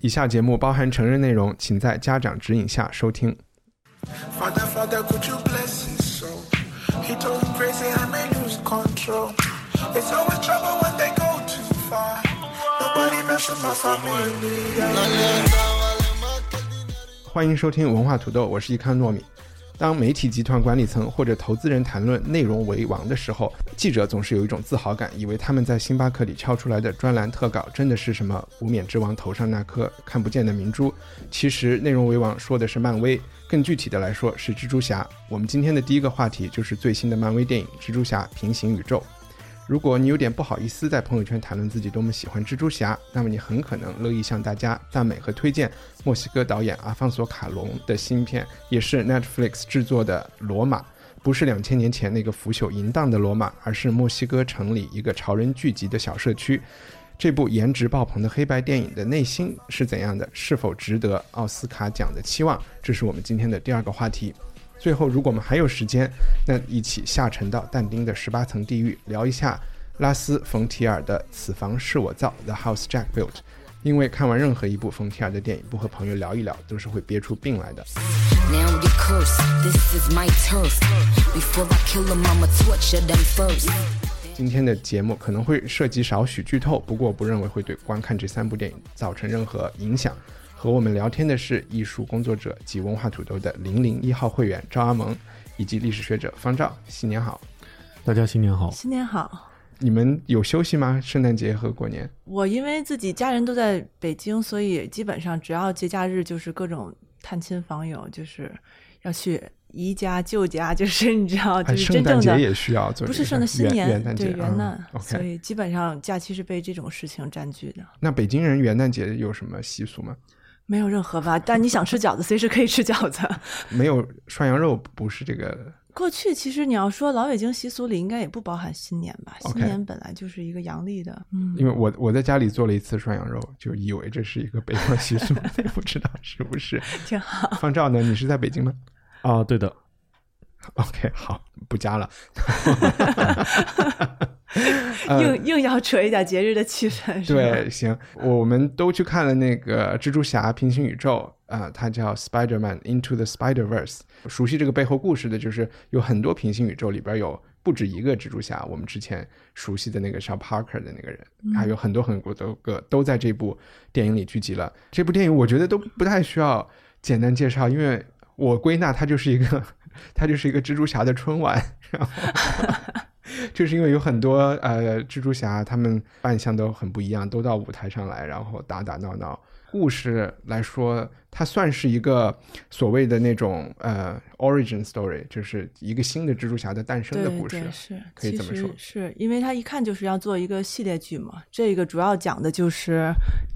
以下节目包含成人内容，请在家长指引下收听。Father, Father, could you bless his soul? He told him crazy, I may lose control. It's always trouble when they go too far. Nobody mess with my family. 欢迎收听文化土豆，我是一康糯米。当媒体集团管理层或者投资人谈论内容为王的时候，记者总是有一种自豪感，以为他们在星巴克里敲出来的专栏特稿真的是什么无冕之王头上那颗看不见的明珠。其实，内容为王说的是漫威，更具体的来说是蜘蛛侠。我们今天的第一个话题就是最新的漫威电影《蜘蛛侠：平行宇宙》。如果你有点不好意思在朋友圈谈论自己多么喜欢蜘蛛侠，那么你很可能乐意向大家赞美和推荐墨西哥导演阿方索·卡隆的新片，也是 Netflix 制作的《罗马》，不是两千年前那个腐朽淫荡的罗马，而是墨西哥城里一个潮人聚集的小社区。这部颜值爆棚的黑白电影的内心是怎样的？是否值得奥斯卡奖的期望？这是我们今天的第二个话题。最后，如果我们还有时间，那一起下沉到但丁的十八层地狱，聊一下拉斯冯提尔的《此房是我造》（The House Jack Built）。因为看完任何一部冯提尔的电影，不和朋友聊一聊，都是会憋出病来的。今天的节目可能会涉及少许剧透，不过我不认为会对观看这三部电影造成任何影响。和我们聊天的是艺术工作者及文化土豆的零零一号会员赵阿蒙，以及历史学者方照。新年好！大家新年好！新年好！你们有休息吗？圣诞节和过年？我因为自己家人都在北京，所以基本上只要节假日就是各种探亲访友，就是要去姨家、舅家，就是你知道，就是圣诞节真正的也需要做，不是圣诞新年元旦节对元旦啊，所以基本上假期是被这种事情占据的，那北京人元旦节有什么习俗吗？没有任何吧。但你想吃饺子，随时可以吃饺子。没有涮羊肉，不是这个过去其实你要说老北京习俗里，应该也不包含新年吧？新年本来就是一个阳历的，嗯，因为我我在家里做了一次涮羊肉，就以为这是一个北方习俗，也不知道是不是。挺好。方照呢？你是在北京吗啊，对的，OK，好，不加了。硬硬要扯一点节日的气氛，是吧？对，行，我们都去看了那个蜘蛛侠平行宇宙啊、它叫 Spider-Man Into the Spider-Verse。熟悉这个背后故事的，就是有很多平行宇宙里边有不止一个蜘蛛侠。我们之前熟悉的那个叫 Parker 的那个人，还有很多很多个都在这部电影里聚集了。这部电影我觉得都不太需要简单介绍，因为我归纳它就是一个，它就是一个蜘蛛侠的春晚，然后。就是因为有很多呃蜘蛛侠，他们扮相都很不一样，都到舞台上来，然后打打闹闹。故事来说，它算是一个所谓的那种呃 origin story，就是一个新的蜘蛛侠的诞生的故事对对，是，可以这么说是因为他一看就是要做一个系列剧嘛。这个主要讲的就是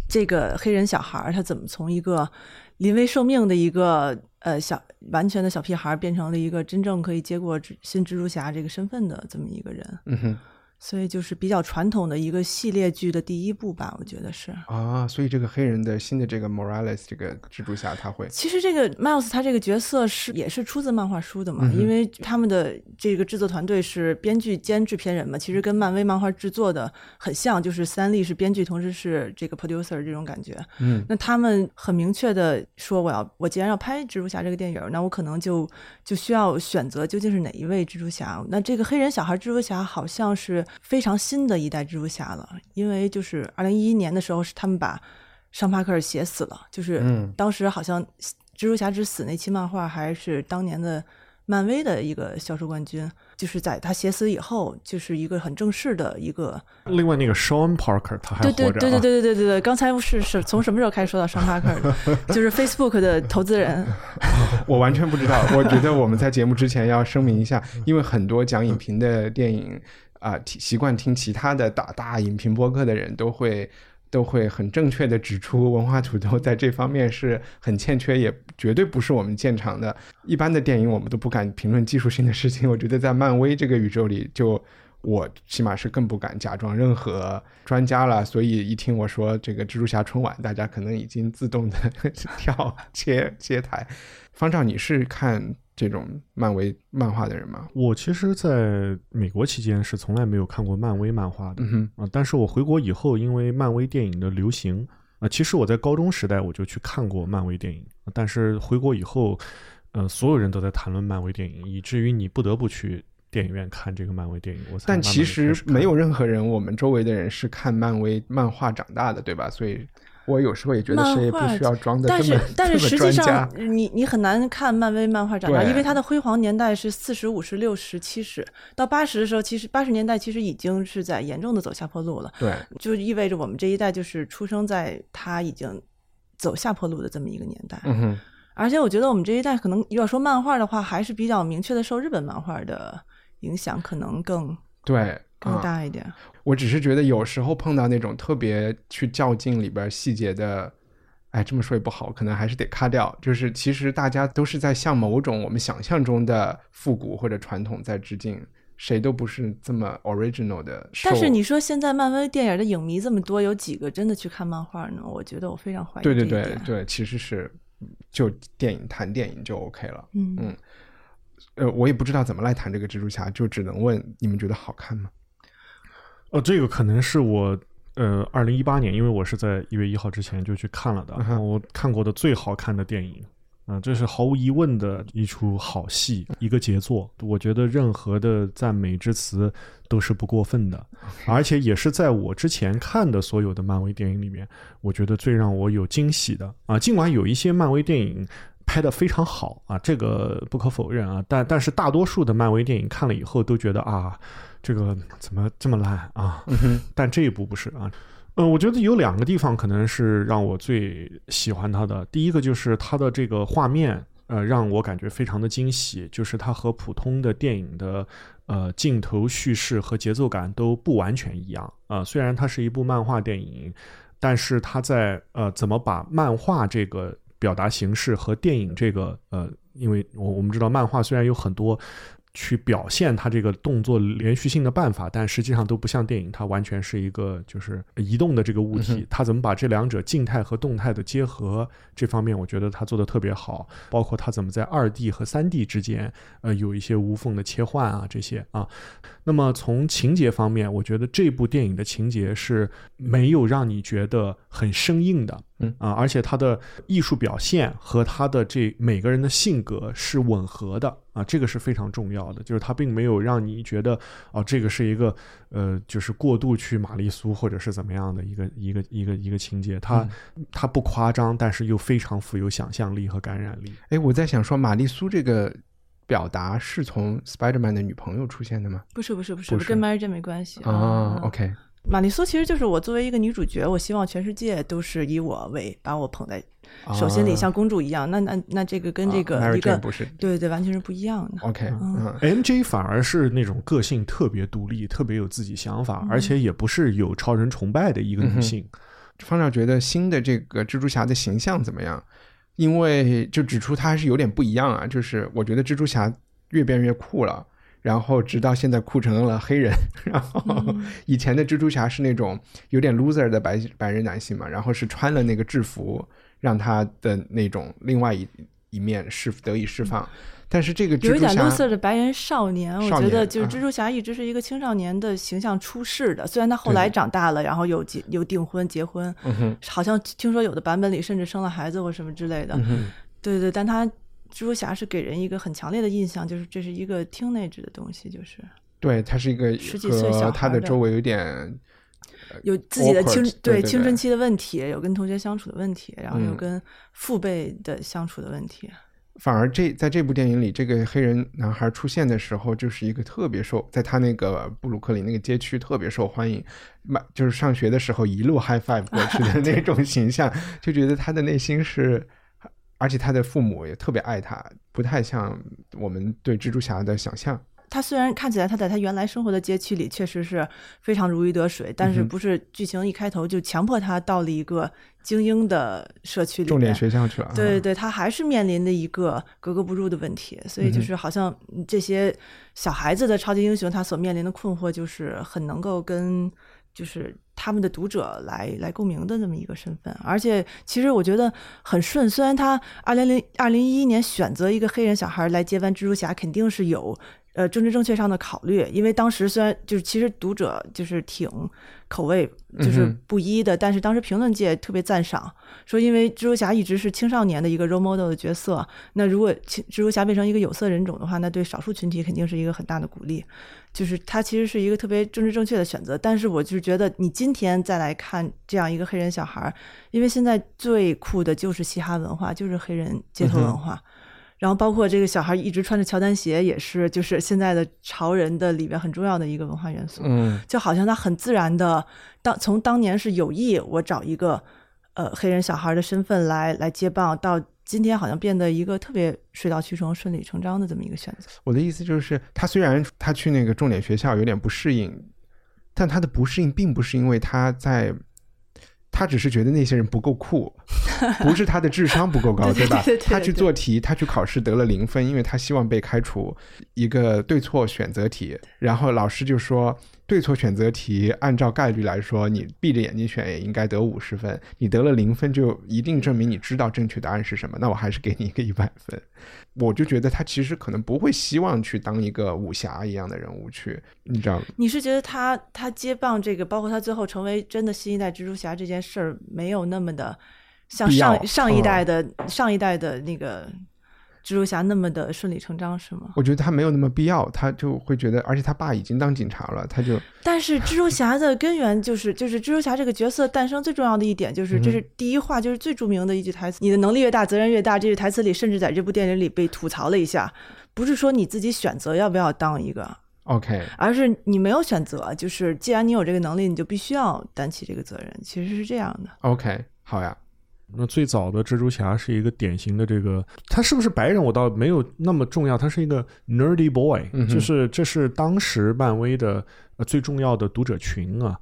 这个黑人小孩儿他怎么从一个临危受命的一个呃小完全的小屁孩，变成了一个真正可以接过新蜘蛛侠这个身份的这么一个人。嗯哼所以就是比较传统的一个系列剧的第一部吧，我觉得是。啊，所以这个黑人的新的这个 Morales 这个蜘蛛侠，他会其实这个 Miles 他这个角色是也是出自漫画书的嘛，嗯因为他们的这个制作团队是编剧兼制片人嘛，其实跟漫威漫画制作的很像，就是三立是编剧，同时是这个 producer 这种感觉。嗯那他们很明确的说，我要我既然要拍蜘蛛侠这个电影，那我可能就就需要选择究竟是哪一位蜘蛛侠。那这个黑人小孩蜘蛛侠好像是非常新的一代蜘蛛侠了，因为就是二零一一年的时候是他们把尚帕克尔写死了，就是嗯当时好像《蜘蛛侠之死》那期漫画还是当年的漫威的一个销售冠军，就是在他写死以后，就是一个很正式的一个另外那个 Sean Parker 他还活着、啊，对对对对对对对对对，刚才是是从什么时候开始说到尚帕克尔的？就是 Facebook 的投资人，我完全不知道。我觉得我们在节目之前要声明一下，因为很多讲影评的电影。啊、听习惯听其他的大大影评播客的人都会都会很正确的指出，文化土豆在这方面是很欠缺，也绝对不是我们见长的。一般的电影我们都不敢评论技术性的事情，我觉得在漫威这个宇宙里就。我起码是更不敢假装任何专家了，所以一听我说这个蜘蛛侠春晚，大家可能已经自动的 跳接接台。方丈，你是看这种漫威漫画的人吗？我其实在美国期间是从来没有看过漫威漫画的嗯哼，啊，但是我回国以后，因为漫威电影的流行啊，其实我在高中时代我就去看过漫威电影，但是回国以后，呃，所有人都在谈论漫威电影，以至于你不得不去电影院看这个漫威电影。但其实没有任何人，我们周围的人是看漫威漫画长大的，对吧？所以我有时候也觉得谁也不漫画需要装的但是但是实际上。，你你很难看漫威漫画长大，因为它的辉煌年代是四十五十六十七十，到八十的时候，其实八十年代其实已经是在严重的走下坡路了，对，就意味着我们这一代就是出生在他已经走下坡路的这么一个年代。嗯哼，而且我觉得我们这一代可能要说漫画的话，还是比较明确的受日本漫画的影响，可能更对，更啊大一点。我只是觉得有时候碰到那种特别去较劲里边细节的，哎，这么说也不好，可能还是得咔掉。就是其实大家都是在向某种我们想象中的复古或者传统在致敬，谁都不是这么 original 的。但是你说现在漫威电影的影迷这么多，有几个真的去看漫画呢？我觉得我非常怀疑对对。对对，其实是就电影谈电影就 OK 了。嗯嗯呃，我也不知道怎么来谈这个蜘蛛侠，就只能问你们觉得好看吗？呃，这个可能是我呃，二零一八年，因为我是在一月一号之前就去看了的，嗯我看过的最好看的电影。啊、这是毫无疑问的一出好戏，一个杰作。我觉得任何的赞美之词都是不过分的，而且也是在我之前看的所有的漫威电影里面，我觉得最让我有惊喜的啊。尽管有一些漫威电影拍得非常好啊，这个不可否认啊，但但是大多数的漫威电影看了以后都觉得啊，这个怎么这么烂啊？但这一部不是啊。呃，我觉得有两个地方可能是让我最喜欢它的。第一个就是它的这个画面，呃，让我感觉非常的惊喜，就是它和普通的电影的呃镜头叙事和节奏感都不完全一样啊、虽然它是一部漫画电影，但是它在呃怎么把漫画这个表达形式和电影这个呃，因为我我们知道漫画虽然有很多去表现它这个动作连续性的办法，但实际上都不像电影，它完全是一个就是移动的这个物体。它怎么把这两者静态和动态的结合，这方面我觉得它做的特别好。包括它怎么在二 D 和三 D 之间，呃，有一些无缝的切换啊，这些啊。那么从情节方面，我觉得这部电影的情节是没有让你觉得很生硬的，嗯。啊，而且他的艺术表现和他的这每个人的性格是吻合的啊，这个是非常重要的，就是他并没有让你觉得哦，这个是一个呃，就是过度去玛丽苏或者是怎么样的一个一个一个一个情节，他他不夸张，但是又非常富有想象力和感染力。哎，我在想说，玛丽苏这个表达是从 Spider-Man 的女朋友出现的吗？不是不是不是，不是。跟 Mary Jane 没关系。啊嗯，OK，玛丽苏其实就是我作为一个女主角，我希望全世界都是以我为把我捧在手心里，啊像公主一样。那那那这个跟这个一个 Jane 不是对对，完全是不一样的。OK，嗯 MJ 反而是那种个性特别独立、特别有自己想法，而且也不是有超人崇拜的一个女性。方丈觉得新的这个蜘蛛侠的形象怎么样？因为就指出他还是有点不一样啊，就是我觉得蜘蛛侠越变越酷了。然后直到现在酷成了黑人，然后 以前的蜘蛛侠是那种有点 loser 的白白人男性嘛，然后是穿了那个制服，让他的那种另外一一面释得以释放。但是这个有一点 loser 的白人少年，我觉得就是蜘蛛侠一直是一个青少年的形象出世的。虽然他后来长大了，然后有结有订婚结婚，嗯好像听说有的版本里甚至生了孩子或什么之类的。嗯对对，但他蜘蛛侠是给人一个很强烈的印象，就是这是一个 teenage 的东西，就是。对他是一个十几岁小孩他孩的的周围有点有自己的青对青春期的问题，有跟同学相处的问题，然后有嗯。跟父辈的相处的问题。反而这在这部电影里，这个黑人男孩出现的时候，就是一个特别受，在他那个布鲁克林那个街区特别受欢迎，满就是上学的时候一路 high five 过去的 那种形象，就觉得他的内心是，而且他的父母也特别爱他，不太像我们对蜘蛛侠的想象。他虽然看起来他在他原来生活的街区里确实是非常如鱼得水，但是不是剧情一开头就强迫他到了一个精英的社区里，重点学校去了啊。对对对，他还是面临的一个格格不入的问题，所以嗯就是好像这些小孩子的超级英雄，他所面临的困惑就是很能够跟就是他们的读者来来共鸣的这么一个身份，而且其实我觉得很顺，虽然他二零零二零一一年选择一个黑人小孩来接班蜘蛛侠，肯定是有。呃，政治正确上的考虑，因为当时虽然就是其实读者就是挺口味就是不一的，但是当时评论界特别赞赏，说因为蜘蛛侠一直是青少年的一个 role model 的角色，那如果青蜘蛛侠变成一个有色人种的话，那对少数群体肯定是一个很大的鼓励。就是他其实是一个特别政治正确的选择，但是我就是觉得你今天再来看这样一个黑人小孩，因为现在最酷的就是嘻哈文化，就是黑人街头文化。然后包括这个小孩一直穿着乔丹鞋，也是就是现在的潮人的里面很重要的一个文化元素。嗯就好像他很自然的，当从当年是有意我找一个呃黑人小孩的身份来来接棒，到今天好像变得一个特别水到渠成、顺理成章的这么一个选择。我的意思就是，他虽然他去那个重点学校有点不适应，但他的不适应并不是因为他在，他只是觉得那些人不够酷，不是他的智商不够高，对对吧他去做题，他去考试得了零分，因为他希望被开除一个对错选择题，然后老师就说。对错选择题按照概率来说，你闭着眼睛选也应该得五十分，你得了零分就一定证明你知道正确答案是什么，那我还是给你一个一百分。我就觉得他其实可能不会希望去当一个武侠一样的人物去，你知道？你是觉得他他接棒这个，包括他最后成为真的新一代蜘蛛侠这件事儿，没有那么的像上上一代嗯的、上一代的那个蜘蛛侠那么的顺理成章，是吗？我觉得他没有那么必要，他就会觉得，而且他爸已经当警察了，他就 但是蜘蛛侠的根源就是，就是蜘蛛侠这个角色诞生最重要的一点就是，这是第一话，就是最著名的一句台词：“你的能力越大，责任越大。”这句台词里，甚至在这部电影里被吐槽了一下，不是说你自己选择要不要当一个，OK。而是你没有选择，就是既然你有这个能力，你就必须要担起这个责任。其实是这样的。OK，好呀，那最早的蜘蛛侠是一个典型的这个，他是不是白人我倒没有那么重要，他是一个 nerdy boy，、嗯就是这是当时漫威的、呃、最重要的读者群啊。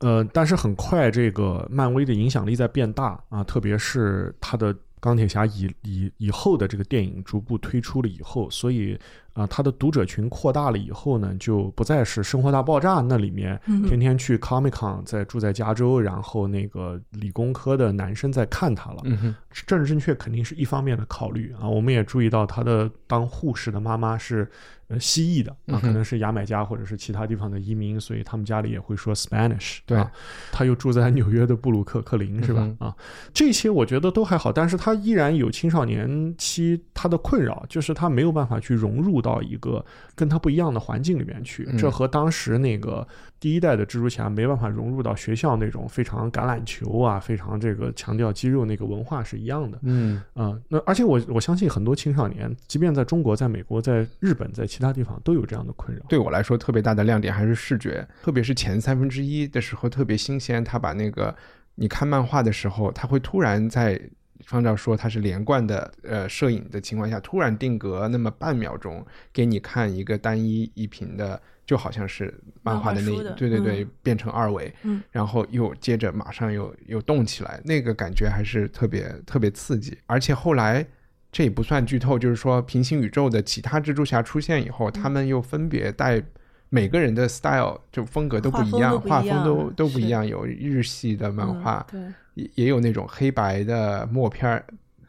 呃，但是很快这个漫威的影响力在变大啊，特别是他的钢铁侠以以以后的这个电影逐步推出了以后，所以啊，他的读者群扩大了以后呢，就不再是《生活大爆炸》那里面嗯天天去 Comic Con，在住在加州，然后那个理工科的男生在看他了。嗯，政治正确肯定是一方面的考虑啊，我们也注意到他的当护士的妈妈是呃西裔的啊，可能是牙买加或者是其他地方的移民，所以他们家里也会说 Spanish。对啊，他又住在纽约的布鲁克克林是吧？嗯啊，这些我觉得都还好，但是他依然有青少年期他的困扰，就是他没有办法去融入到一个跟他不一样的环境里面去，嗯这和当时那个第一代的蜘蛛侠没办法融入到学校那种非常橄榄球啊，非常这个强调肌肉那个文化是一样的。嗯啊、那而且我我相信很多青少年，即便在中国、在美国、在日本、在其他地方都有这样的困扰。对我来说特别大的亮点还是视觉，特别是前三分之一的时候特别新鲜。他把那个你看漫画的时候，他会突然在方照说他是连贯的呃摄影的情况下，突然定格那么半秒钟给你看一个单一一屏的，就好像是漫画的那漫画书的对对对、嗯变成二维，嗯然后又接着马上又又动起来，那个感觉还是特别特别刺激。而且后来这也不算剧透，就是说平行宇宙的其他蜘蛛侠出现以后，他们又分别带每个人的 style 就风格都不一样，画画风都都都不一样，有日系的漫画，对。也也有那种黑白的默片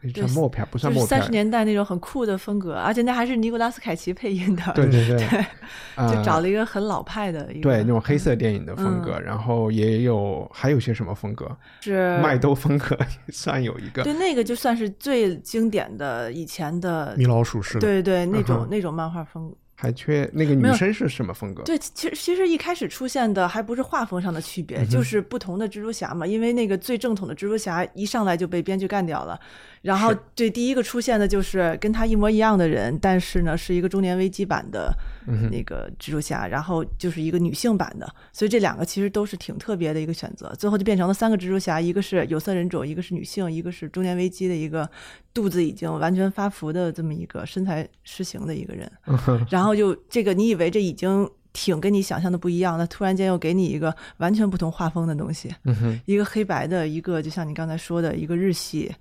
儿，那对叫默片不算默片三十。年代那种很酷的风格，而且那还是尼古拉斯凯奇配音的，对对对，就呃找了一个很老派的一个，对那种黑色电影的风嗯格，然后也有还有些什么风格，是麦兜风格算有一个。对，那个就算是最经典的以前的米，老鼠似的，对对，那种、嗯那种漫画风格。还缺那个女生是什么风格？对，其实其实一开始出现的还不是画风上的区嗯别，就是不同的蜘蛛侠嘛。因为那个最正统的蜘蛛侠一上来就被编剧干掉了，然后是对第一个出现的就是跟他一模一样的人，但是呢是一个中年危机版的那个蜘蛛侠，然后就是一个女性版的，所以这两个其实都是挺特别的一个选择。最后就变成了三个蜘蛛侠，一个是有色人种，一个是女性，一个是中年危机的一个肚子已经完全发福的这么一个身材失形的一个人。然后就这个你以为这已经挺跟你想象的不一样，那突然间又给你一个完全不同画风的东西，嗯，一个黑白的，一个就像你刚才说的一个日系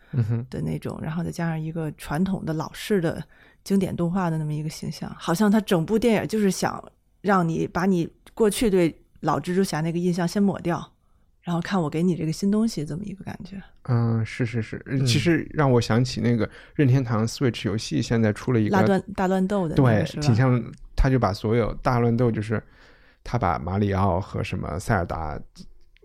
的那种，然后再加上一个传统的老式的经典动画的那么一个形象，好像他整部电影就是想让你把你过去对老蜘蛛侠那个印象先抹掉，然后看我给你这个新东西这么一个感觉。嗯，是是是，其实让我想起那个任天堂 Switch 游戏现在出了一个大乱大乱斗的对？挺像，他就把所有大乱斗，就是他把马里奥和什么塞尔达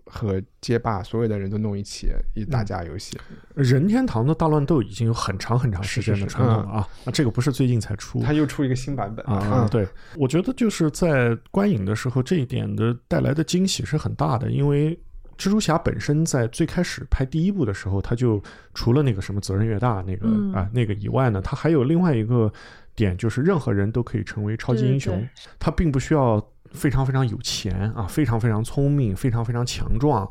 和街霸所有的人都弄一起，一打架游戏。任天堂的大乱斗已经有很长很长时间的是是是传统了啊，那这个不是最近才出，他又出一个新版本啊，对，我觉得就是在观影的时候，这一点的带来的惊喜是很大的，因为蜘蛛侠本身在最开始拍第一部的时候，他就除了那个什么责任越大那个、嗯。啊那个以外呢，他还有另外一个点，就是任何人都可以成为超级英雄他并不需要非常非常有钱啊，非常非常聪明，非常非常强壮，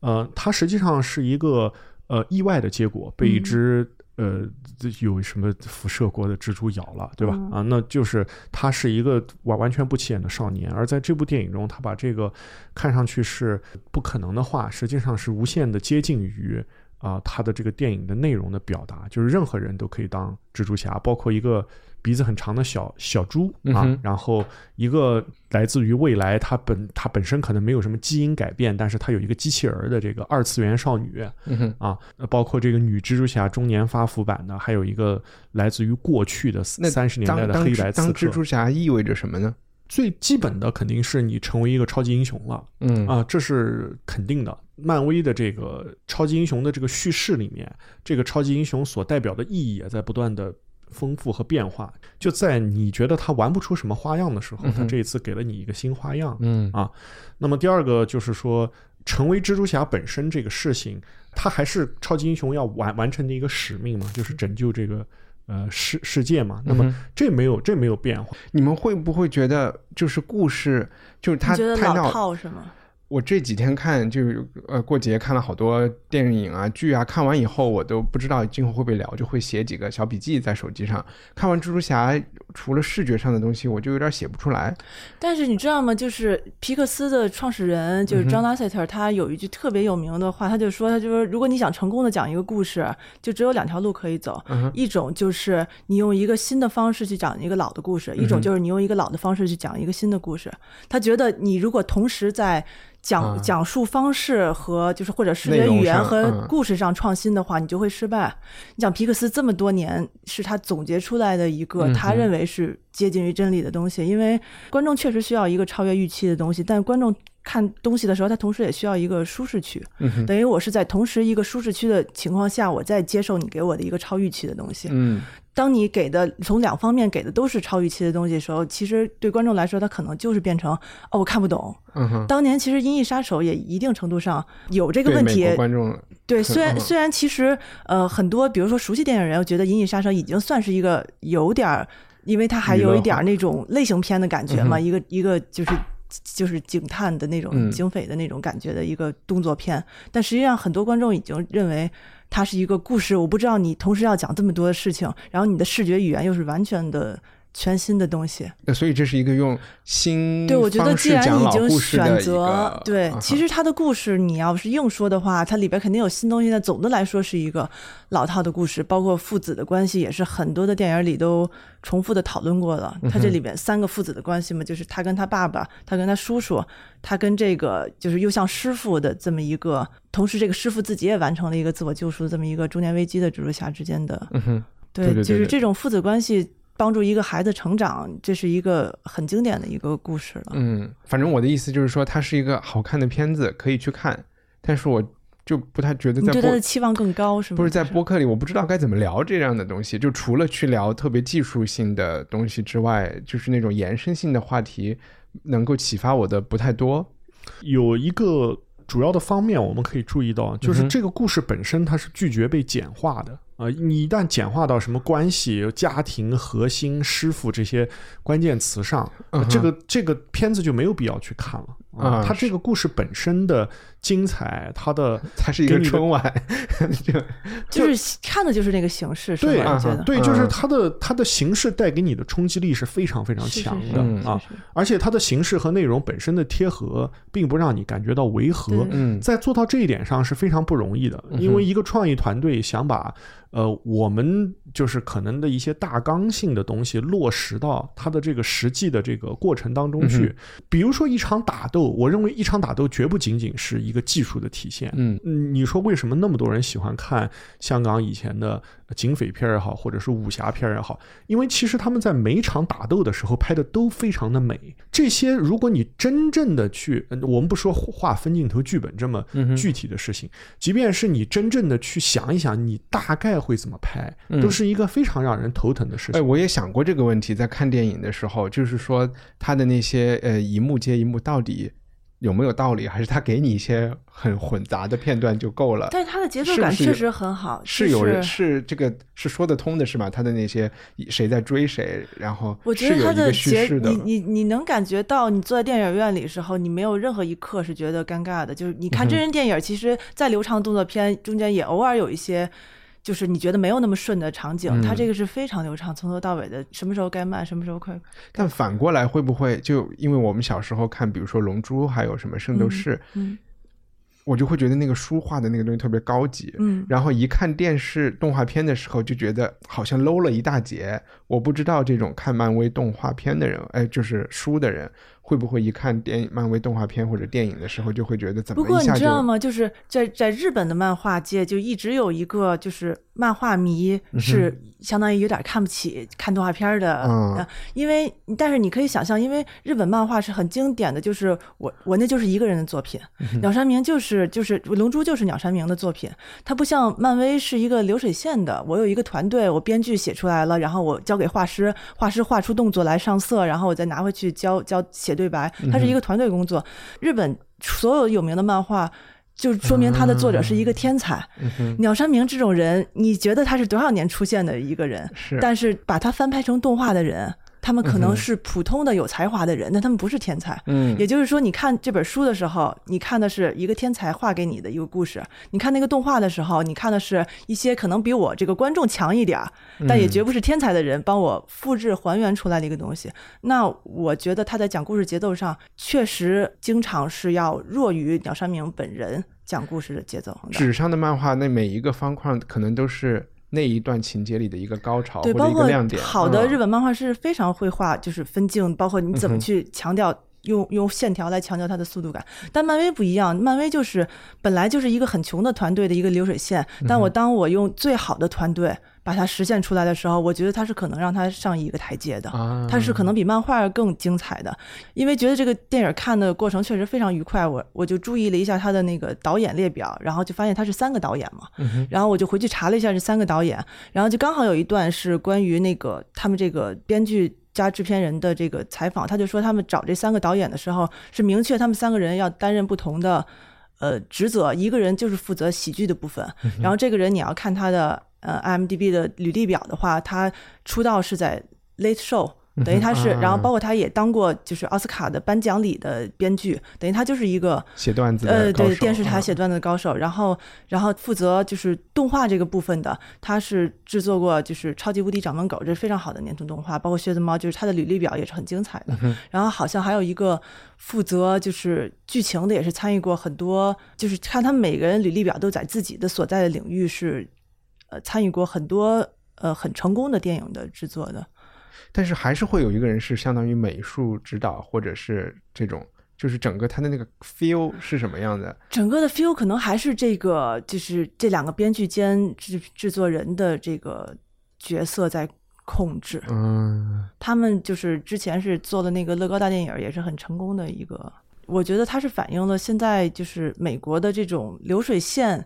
呃，他实际上是一个呃意外的结果，被一嗯。只、呃这有什么辐射过的蜘蛛咬了，对吧？嗯啊，那就是他是一个完完全不起眼的少年，而在这部电影中，他把这个看上去是不可能的话，实际上是无限的接近于。啊，他的这个电影的内容的表达，就是任何人都可以当蜘蛛侠，包括一个鼻子很长的小小猪啊，嗯然后一个来自于未来，它本它本身可能没有什么基因改变，但是它有一个机器人儿的这个二次元少女嗯，啊，呃包括这个女蜘蛛侠中年发福版的，还有一个来自于过去的三十年代的黑白刺客。当蜘蛛侠意味着什么呢？最基本的肯定是你成为一个超级英雄了，嗯啊，这是肯定的。漫威的这个超级英雄的这个叙事里面，这个超级英雄所代表的意义也在不断的丰富和变化。就在你觉得他玩不出什么花样的时候，嗯他这一次给了你一个新花样。嗯啊那么第二个就是说，成为蜘蛛侠本身这个事情，他还是超级英雄要完完成的一个使命嘛，就是拯救这个呃世世界嘛。那么这没有这没有变化。你们会不会觉得就是故事就是他太老？套是吗？我这几天看就呃过节看了好多电影啊剧啊，看完以后我都不知道今后会不会聊，就会写几个小笔记在手机上。看完蜘蛛侠，除了视觉上的东西，我就有点写不出来。但是你知道吗？就是皮克斯的创始人就是 John Lasseter，、他有一句特别有名的话，他就说，他就说，如果你想成功的讲一个故事，就只有两条路可以走，嗯一种就是你用一个新的方式去讲一个老的故事，一种就是你用一个老的方式去讲一个新的故事。他觉得你如果同时在讲、啊讲述方式和就是或者视觉语言和故事上创新的话，你就会失败。你讲皮克斯这么多年是他总结出来的一个他认为是接近于真理的东西，因为观众确实需要一个超越预期的东西，但观众看东西的时候，他同时也需要一个舒适区。等于我是在同时一个舒适区的情况下，我在接受你给我的一个超预期的东西。嗯当你给的从两方面给的都是超预期的东西的时候，其实对观众来说，他可能就是变成哦，我看不懂。嗯哼，当年其实《银翼杀手》也一定程度上有这个问题对美国，观众。对，虽然嗯虽然其实呃很多，比如说熟悉电影人，我觉得《银翼杀手》已经算是一个有点儿，因为它还有一点儿那种类型片的感觉嘛，嗯一个一个就是就是警探的那种嗯。警匪的那种感觉的一个动作片，但实际上很多观众已经认为它是一个故事，我不知道你同时要讲这么多的事情，然后你的视觉语言又是完全的全新的东西。那所以这是一个用新对，我觉得既然已经选择，对其实它的故事你要是硬说的话，它里边肯定有新东西。但总的来说是一个老套的故事，包括父子的关系也是很多的电影里都重复的讨论过了。他这里边三个父子的关系嘛，就是他跟他爸爸，他跟他叔叔，他跟这个就是又像师傅的这么一个，同时这个师傅自己也完成了一个自我救赎的这么一个中年危机的蜘蛛侠之间的对就是这种父子关系帮助一个孩子成长，这是一个很经典的一个故事了。嗯，反正我的意思就是说，它是一个好看的片子，可以去看，但是我就不太觉得在对他的期望更高是吗？不是在播客里，我不知道该怎么聊这样的东西。就除了去聊特别技术性的东西之外，就是那种延伸性的话题，能够启发我的不太多。有一个主要的方面我们可以注意到，就是这个故事本身它是拒绝被简化的啊、你一旦简化到什么关系、家庭、核心、师傅这些关键词上，嗯这个这个片子就没有必要去看了啊它这个故事本身的精彩，它的 它是一个春晚，就就是看的就是那个形式，是对吧？我觉得？对，就是嗯它的它的形式带给你的冲击力是非常非常强的啊。而且它的形式和内容本身的贴合，并不让你感觉到违和。嗯。在做到这一点上是非常不容易的，因为一个创意团队想把呃我们就是可能的一些大纲性的东西落实到它的这个实际的这个过程当中去，嗯。比如说一场打斗，我认为一场打斗绝不仅仅是一个技术的体现，嗯嗯，你说为什么那么多人喜欢看香港以前的警匪片也好，或者是武侠片也好？因为其实他们在每场打斗的时候拍的都非常的美。这些如果你真正的去，呃我们不说画分镜头剧本这么具体的事情，即便是你真正的去想一想，你大概会怎么拍，嗯都是一个非常让人头疼的事哎，情。我也想过这个问题，在看电影的时候，就是说他的那些呃一幕接一幕到底有没有道理，还是他给你一些很混杂的片段就够了？但是它的节奏感确实很好，是有人是是这个是说得通的，是吧？他的那些谁在追谁，然后我觉得它是有一个叙节，你，你你能感觉到，你坐在电影院里的时候，你没有任何一刻是觉得尴尬的。就是你看嗯真人电影，其实再流畅动作片中间也偶尔有一些，就是你觉得没有那么顺的场景，它嗯这个是非常流畅，从头到尾的，什么时候该慢，什么时候快。但反过来会不会就因为我们小时候看，比如说《龙珠》，还有什么《圣斗士》嗯我就会觉得那个书画的那个东西特别高级，嗯然后一看电视动画片的时候，就觉得好像 low 了一大截。我不知道这种看漫威动画片的人，哎，就是书的人，会不会一看电影漫威动画片或者电影的时候，就会觉得怎不过么一下就你知道吗？就是在在日本的漫画界，就一直有一个就是漫画迷是相当于有点看不起看动画片的，嗯。呃因为但是你可以想象，因为日本漫画是很经典的，就是我我那就是一个人的作品，鸟山明就是就是龙珠就是鸟山明的作品，它不像漫威是一个流水线的，我有一个团队，我编剧写出来了，然后我交给画师，画师画出动作来上色，然后我再拿回去交交写对白，它是一个团队工作。日本所有有名的漫画。就说明他的作者是一个天才。鸟山明这种人，你觉得他是多少年出现的一个人？是但是把他翻拍成动画的人，他们可能是普通的有才华的人，但他们不是天才。嗯也就是说，你看这本书的时候，你看的是一个天才画给你的一个故事；你看那个动画的时候，你看的是一些可能比我这个观众强一点儿，但也绝不是天才的人帮我复制还原出来的一个东西。那我觉得他在讲故事节奏上，确实经常是要弱于鸟山明本人讲故事的节奏的。纸上的漫画，那每一个方块可能都是那一段情节里的一个高潮对，或者一个亮点。好的嗯日本漫画是非常会画，就是分镜，包括你怎么去强调。用用线条来强调它的速度感，但漫威不一样，漫威就是本来就是一个很穷的团队的一个流水线，但我当我用最好的团队把它实现出来的时候，我觉得它是可能让它上一个台阶的，啊。它是可能比漫画更精彩的，因为觉得这个电影看的过程确实非常愉快，我我就注意了一下他的那个导演列表，然后就发现他是三个导演嘛，然后我就回去查了一下这三个导演，然后就刚好有一段是关于那个他们这个编剧。加制片人的这个采访，他就说他们找这三个导演的时候是明确他们三个人要担任不同的呃职责，一个人就是负责喜剧的部分，然后这个人你要看他的呃 IMDB 的履历表的话，他出道是在 Late Show。等于他是，啊然后包括他也当过就是奥斯卡的颁奖礼的编剧，等于他就是一个写段子呃，对，电视台嗯写段子的高手，然后然后负责就是动画这个部分的，他是制作过就是《超级无敌掌门狗》，这是非常好的年度动画，包括《靴子猫》，就是他的履历表也是很精彩的。然后好像还有一个负责就是剧情的，也是参与过很多，就是看他们每个人履历表都在自己的所在的领域是呃参与过很多呃很成功的电影的制作的。但是还是会有一个人是相当于美术指导，或者是这种，就是整个他的那个 feel 是什么样的？整个的 feel 可能还是这个，就是这两个编剧兼制制作人的这个角色在控制。嗯他们就是之前是做的那个乐高大电影，也是很成功的一个。我觉得它是反映了现在就是美国的这种流水线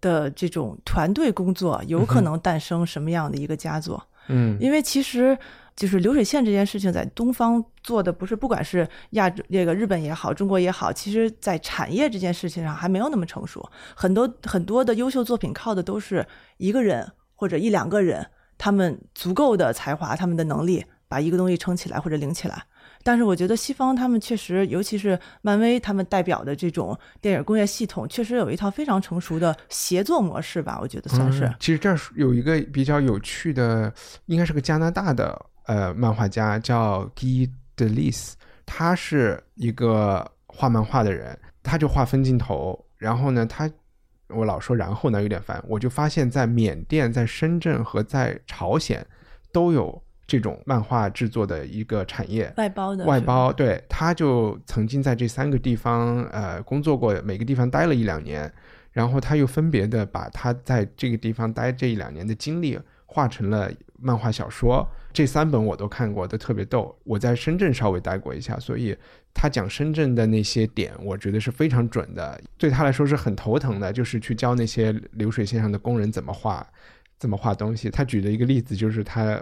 的这种团队工作，有可能诞生什么样的一个佳作。嗯嗯因为其实就是流水线这件事情，在东方做的不是，不管是亚这个日本也好，中国也好，其实在产业这件事情上还没有那么成熟。很多很多的优秀作品靠的都是一个人或者一两个人，他们足够的才华，他们的能力把一个东西撑起来或者领起来。但是我觉得西方他们确实，尤其是漫威他们代表的这种电影工业系统，确实有一套非常成熟的协作模式吧，我觉得算是。其实这儿有一个比较有趣的，应该是个加拿大的呃漫画家，叫 Guy Delis，他是一个画漫画的人，他就画分镜头。然后呢，他我老说然后呢有点烦，我就发现，在缅甸、在深圳和在朝鲜都有这种漫画制作的一个产业。外包的外包，对，他就曾经在这三个地方呃工作过，每个地方待了一两年，然后他又分别的把他在这个地方待这一两年的经历画成了漫画小说，这三本我都看过，都特别逗。我在深圳稍微待过一下，所以他讲深圳的那些点，我觉得是非常准的。对他来说是很头疼的，就是去教那些流水线上的工人怎么画，怎么画东西。他举的一个例子就是他。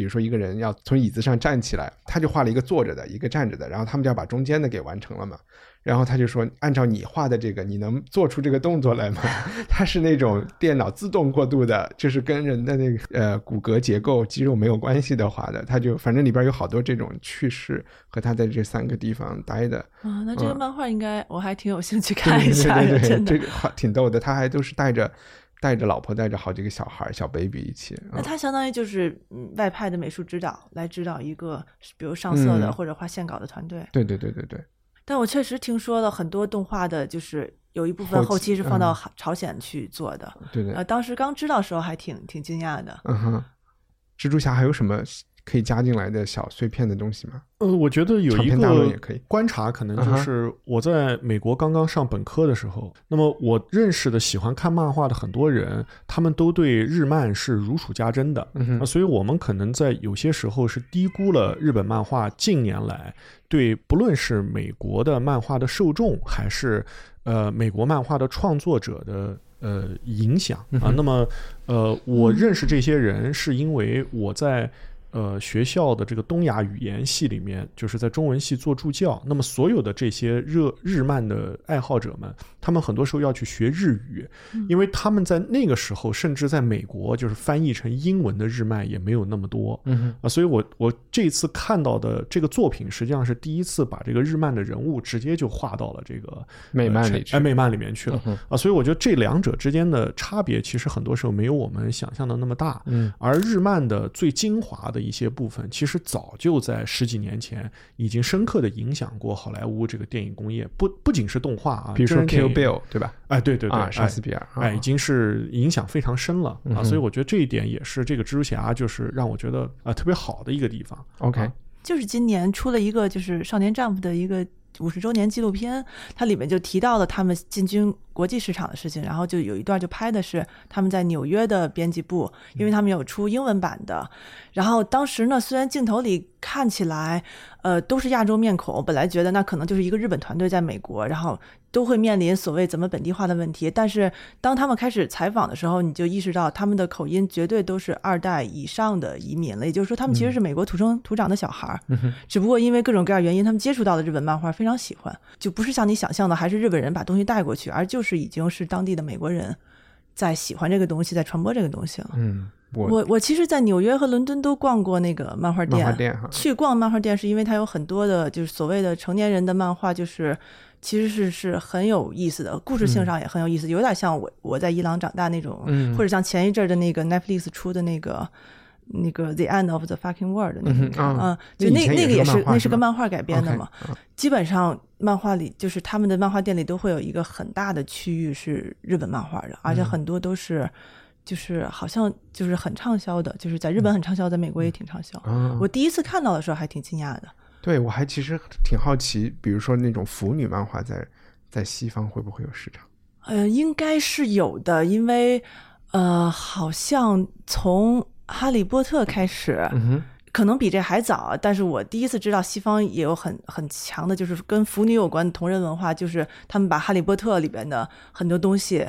比如说一个人要从椅子上站起来，他就画了一个坐着的，一个站着的，然后他们就要把中间的给完成了嘛。然后他就说，按照你画的这个，你能做出这个动作来吗？他是那种电脑自动过渡的，就是跟人的那个呃骨骼结构、肌肉没有关系的画的。他就反正里边有好多这种趣事和他在这三个地方待的。啊，那这个嗯漫画应该我还挺有兴趣看一下的这。个画挺逗的。他还都是带着带着老婆，带着好几个小孩儿小 baby 一起。那嗯他相当于就是嗯外派的美术指导，来指导一个比如上色的嗯或者画线稿的团队。对对对对对，但我确实听说了很多动画的，就是有一部分后后期期是放到嗯朝朝鲜去做的。对对呃，当时刚知道的时候还挺挺惊讶的。嗯哼，蜘蛛侠还有什么可以加进来的小碎片的东西吗？呃，我觉得有一个可以观察，可能就是我在美国刚刚上本科的时候，那么我认识的喜欢看漫画的很多人，他们都对日漫是如数家珍的。嗯哼啊，所以我们可能在有些时候是低估了日本漫画近年来对不论是美国的漫画的受众，还是呃美国漫画的创作者的呃影响啊。那么呃，我认识这些人是因为我在。呃，学校的这个东亚语言系里面，就是在中文系做助教。那么，所有的这些热日漫的爱好者们，他们很多时候要去学日语，因为他们在那个时候，甚至在美国，就是翻译成英文的日漫也没有那么多。嗯啊，所以我我这次看到的这个作品，实际上是第一次把这个日漫的人物直接就画到了这个美漫呃里去哎，美漫里面去了、嗯啊。所以我觉得这两者之间的差别，其实很多时候没有我们想象的那么大。嗯而日漫的最精华的一些部分，其实早就在十几年前已经深刻的影响过好莱坞这个电影工业，不不仅是动画啊，比如说 Kill Bill 对吧？哎，对对对，啊，哎杀死比尔，哎，啊已经是影响非常深了啊，所以我觉得这一点也是这个蜘蛛侠就是让我觉得啊、特别好的一个地方。OK，啊就是今年出了一个就是少年 Jump 的一个五十周年纪录片，它里面就提到了他们进军国际市场的事情，然后就有一段就拍的是他们在纽约的编辑部，因为他们有出英文版的，然后当时呢，虽然镜头里看起来呃都是亚洲面孔，本来觉得那可能就是一个日本团队在美国，然后都会面临所谓怎么本地化的问题，但是当他们开始采访的时候，你就意识到他们的口音绝对都是二代以上的移民了，也就是说他们其实是美国土生土长的小孩儿，只不过因为各种各样原因，他们接触到的日本漫画非常喜欢，就不是像你想象的还是日本人把东西带过去，而就是已经是当地的美国人在喜欢这个东西，在传播这个东西了。嗯，我我我其实，在纽约和伦敦都逛过那个漫画店。漫画店哈去逛漫画店是因为它有很多的，就是所谓的成年人的漫画，就是其实是是很有意思的，故事性上也很有意思，有点像我我在伊朗长大那种，嗯或者像前一阵儿的那个 Netflix 出的那个。那个《The End of the Fucking World》那个，嗯就那那个也是个漫画是吗那是个漫画改编的嘛。啊基本上漫画里就是他们的漫画店里都会有一个很大的区域是日本漫画的，而嗯且很多都是就是好像就是很畅销的，就是在日本很畅销，在美国也挺畅销。啊我第一次看到的时候还挺惊讶的。对我还其实挺好奇，比如说那种腐女漫画在在西方会不会有市场？呃，应该是有的，因为呃，好像从《哈利波特》开始，可能比这还早，但是我第一次知道西方也有很很强的，就是跟腐女有关的同人文化，就是他们把《哈利波特》里边的很多东西，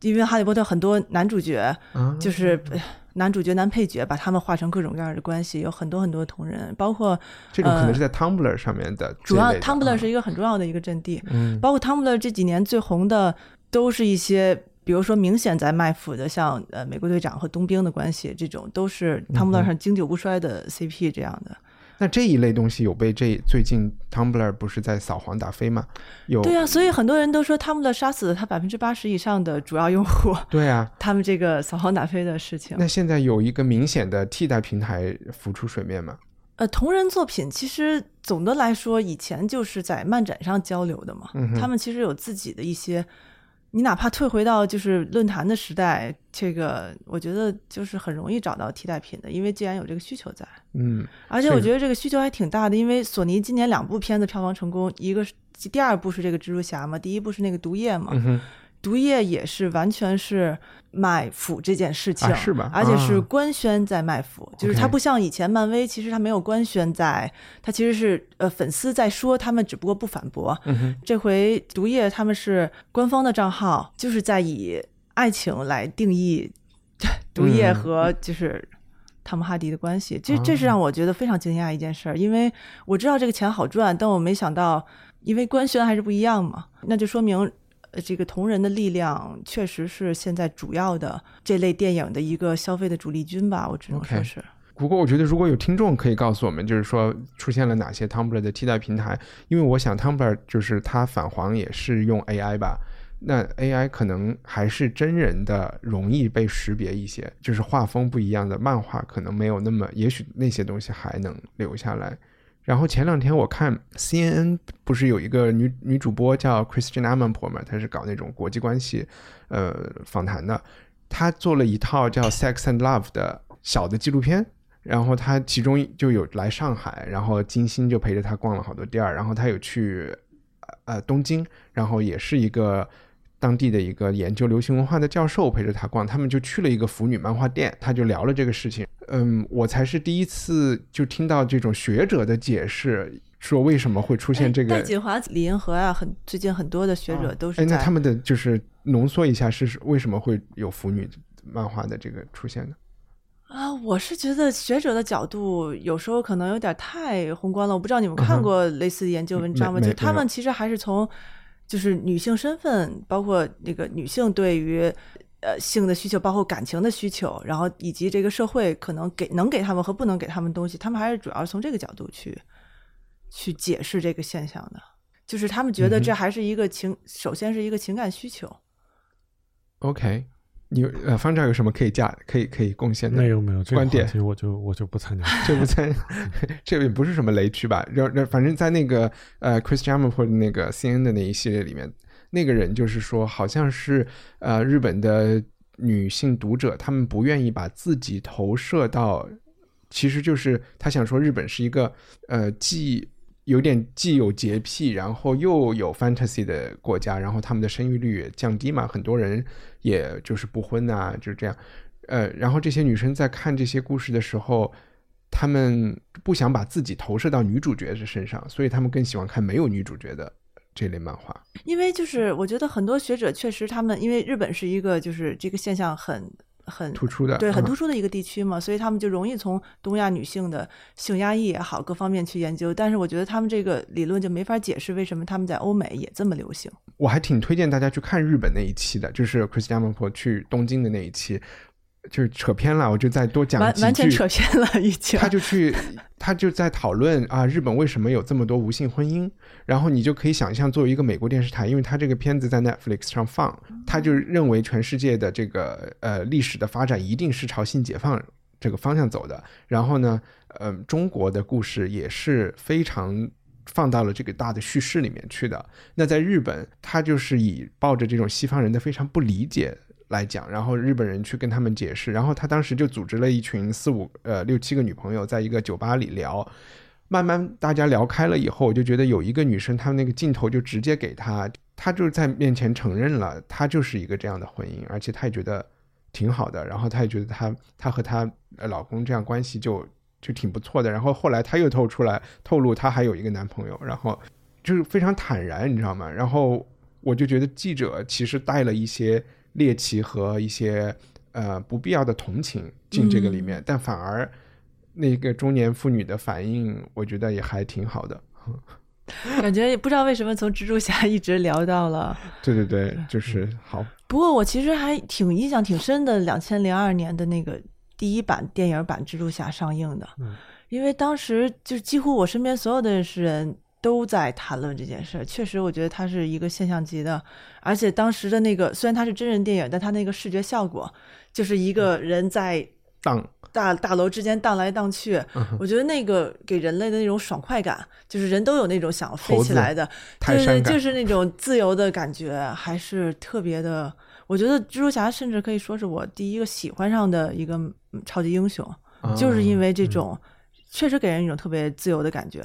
因为《哈利波特》很多男主角啊就是。呃男主角、男配角，把他们画成各种各样的关系，有很多很多同人，包括这种可能呃是在 Tumblr 上面的这主要 Tumblr 啊。是一个很重要的一个阵地，嗯。包括 Tumblr 这几年最红的都是一些，比如说明显在卖腐的，像呃美国队长和冬兵的关系，这种都是嗯 Tumblr 上经久不衰的 CP 这样的。那这一类东西有被这最近 Tumblr 不是在扫黄打非吗？有对啊，所以很多人都说他们的杀死了他百分之八十以上的主要用户，对啊。他们这个扫黄打非的事情。那现在有一个明显的替代平台浮出水面吗？呃，同人作品其实总的来说，以前就是在漫展上交流的嘛。嗯他们其实有自己的一些，你哪怕退回到就是论坛的时代，这个我觉得就是很容易找到替代品的，因为既然有这个需求在，嗯，而且我觉得这个需求还挺大的，因为索尼今年两部片子票房成功，一个是第二部是这个蜘蛛侠嘛，第一部是那个毒液嘛，毒液也是完全是卖腐这件事情，啊是吧而且是啊。官宣在卖腐，就是它不像以前漫威，其实它没有官宣在，它其实是呃粉丝在说，他们只不过不反驳。嗯，这回毒液他们是官方的账号，就是在以爱情来定义 毒液嗯。和就是。汤姆哈迪的关系，这这是哦让我觉得非常惊讶一件事儿，因为我知道这个钱好赚，但我没想到，因为官宣还是不一样嘛，那就说明呃，这个同人的力量确实是现在主要的这类电影的一个消费的主力军吧，我只能说是。不过我觉得如果有听众可以告诉我们，就是说出现了哪些 Tumblr 的替代平台，因为我想 Tumblr 就是它返黄也是用 AI 吧。那 AI 可能还是真人的容易被识别一些，就是画风不一样的漫画可能没有那么，也许那些东西还能留下来。然后前两天我看 CNN 不是有一个女女主播叫 Christian Amanpour 嘛，她是搞那种国际关系呃访谈的，她做了一套叫《Sex and Love》的小的纪录片。然后她其中就有来上海，然后金星就陪着她逛了好多店儿，然后她有去呃东京，然后也是一个当地的一个研究流行文化的教授陪着她逛，他们就去了一个腐女漫画店，他就聊了这个事情。嗯，我才是第一次就听到这种学者的解释，说为什么会出现这个。戴锦华、李银河啊，很最近很多的学者都是哎，在。那他们的就是浓缩一下是为什么会有腐女漫画的这个出现呢？啊，我是觉得学者的角度有时候可能有点太宏观了。我不知道你们看过类似的研究文章吗？就他们其实还是从就是女性身份，包括那个女性对于呃性的需求，包括感情的需求，然后以及这个社会可能给能给他们和不能给他们东西，他们还是主要是从这个角度去去解释这个现象的。就是他们觉得这还是一个情，首先是一个情感需求。OK，你呃方丈有什么可以加可以可以贡献的？没有没有，这个观点话题我就我就不参加。这不参，这也不是什么雷区吧？然然，反正在那个呃 Chris j a m a p o r 的那个 CNN 的那一系列里面，那个人就是说，好像是呃日本的女性读者，她们不愿意把自己投射到，其实就是他想说日本是一个呃既有点既有洁癖，然后又有 fantasy 的国家，然后他们的生育率也降低嘛，很多人也就是不婚啊，就这样。呃，然后这些女生在看这些故事的时候，她们不想把自己投射到女主角的身上，所以她们更喜欢看没有女主角的这类漫画。因为就是我觉得很多学者确实他们，因为日本是一个就是这个现象很很突出的对，很嗯突出的一个地区嘛，所以他们就容易从东亚女性的性压抑也好，各方面去研究。但是我觉得他们这个理论就没法解释为什么他们在欧美也这么流行。我还挺推荐大家去看日本那一期的，就是 Chris d a m a p o 去东京的那一期，就是扯偏了，我就再多讲完几句。完全扯偏了，已经。他就去，他就在讨论啊，日本为什么有这么多无性婚姻？然后你就可以想象，作为一个美国电视台，因为他这个片子在 Netflix 上放，他就认为全世界的这个呃历史的发展一定是朝性解放这个方向走的。然后呢，呃，中国的故事也是非常放到了这个大的叙事里面去的。那在日本，他就是以抱着这种西方人的非常不理解来讲，然后日本人去跟他们解释，然后他当时就组织了一群四五呃六七个女朋友在一个酒吧里聊，慢慢大家聊开了以后，我就觉得有一个女生，她那个镜头就直接给她，她就在面前承认了，她就是一个这样的婚姻，而且她也觉得挺好的，然后她也觉得她她和她老公这样关系就就挺不错的，然后后来她又透出来透露她还有一个男朋友，然后就是非常坦然，你知道吗？然后我就觉得记者其实带了一些猎奇和一些呃不必要的同情进这个里面，但反而那个中年妇女的反应，我觉得也还挺好的。感觉也不知道为什么从蜘蛛侠一直聊到了。对对对，就是好。不过我其实还挺印象挺深的，两千零二年的那个第一版电影版蜘蛛侠上映的。嗯因为当时就是几乎我身边所有的人都在谈论这件事儿，确实我觉得它是一个现象级的，而且当时的那个虽然它是真人电影，但它那个视觉效果就是一个人在荡大大楼之间荡来荡去，嗯我觉得那个给人类的那种爽快感，就是人都有那种想飞起来的，对对，泰山感就是那种自由的感觉，还是特别的。我觉得蜘蛛侠甚至可以说是我第一个喜欢上的一个嗯超级英雄，就是因为为这种确实给人一种特别自由的感觉。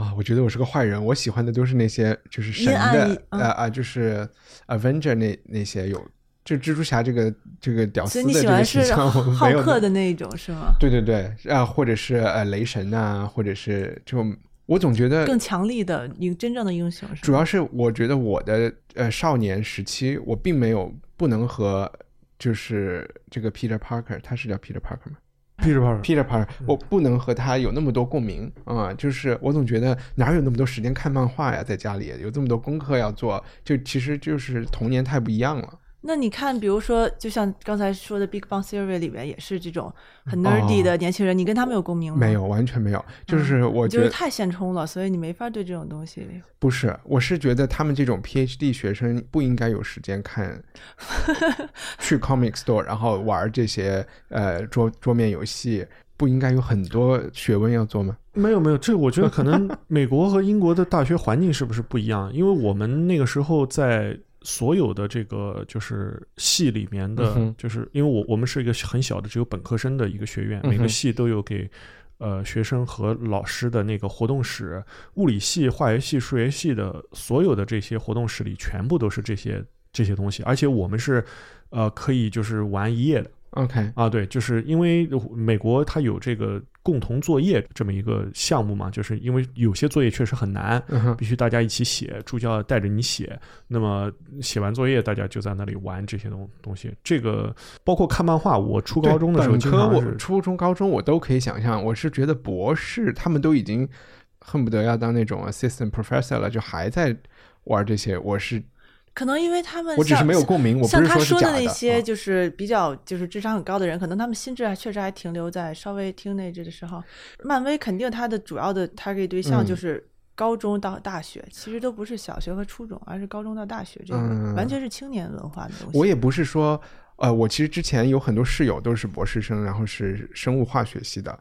啊，我觉得我是个坏人，我喜欢的都是那些就是神的，嗯呃啊，就是 Avenger 那那些有，就蜘蛛侠这个这个屌丝的这个欢是形象，我浩克的那一种是吗？对对对，啊，或者是呃雷神啊，或者是就我总觉得更强力的英真正的英雄是？主要是我觉得我的呃少年时期，我并没有不能和就是这个 Peter Parker，他是叫 Peter Parker 吗 Peter Parker，？Peter Parker，我不能和他有那么多共鸣啊、就是我总觉得哪有那么多时间看漫画呀，在家里有这么多功课要做，就其实就是童年太不一样了。那你看，比如说，就像刚才说的《Big Bang Theory》里面也是这种很 nerdy 的年轻人，你跟他们有共鸣吗？哦没有，完全没有。就是我觉得就是太现充了，所以你没法对这种东西。不是，我是觉得他们这种 PhD 学生不应该有时间看，去 comic store 然后玩这些呃桌桌面游戏，不应该有很多学问要做吗？没有没有，这我觉得可能 美国和英国的大学环境是不是不一样？因为我们那个时候在所有的这个就是系里面的，嗯就是因为我我们是一个很小的只有本科生的一个学院，每个系都有给。呃，学生和老师的那个活动室，物理系、化学系、数学系的所有的这些活动室里，全部都是这些这些东西，而且我们是，呃，可以就是玩一夜的，OK，啊，对，就是因为美国它有这个共同作业这么一个项目嘛，就是因为有些作业确实很难，必须大家一起写，助教带着你写。那么写完作业，大家就在那里玩这些东东西。这个包括看漫画，我初高中的时候本科我初中、高中我都可以想象，我是觉得博士他们都已经恨不得要当那种 assistant professor 了，就还在玩这些。我是可能因为他们我只是像没有共鸣，我不像他是是假的那些啊就是比较就是智商很高的人，可能他们心智还确实还停留在稍微 teenage 的时候。漫威肯定它的主要的 target 对象嗯就是高中到大学，其实都不是小学和初中，而是高中到大学这个、嗯完全是青年文化的东西。我也不是说，呃，我其实之前有很多室友都是博士生，然后是生物化学系的，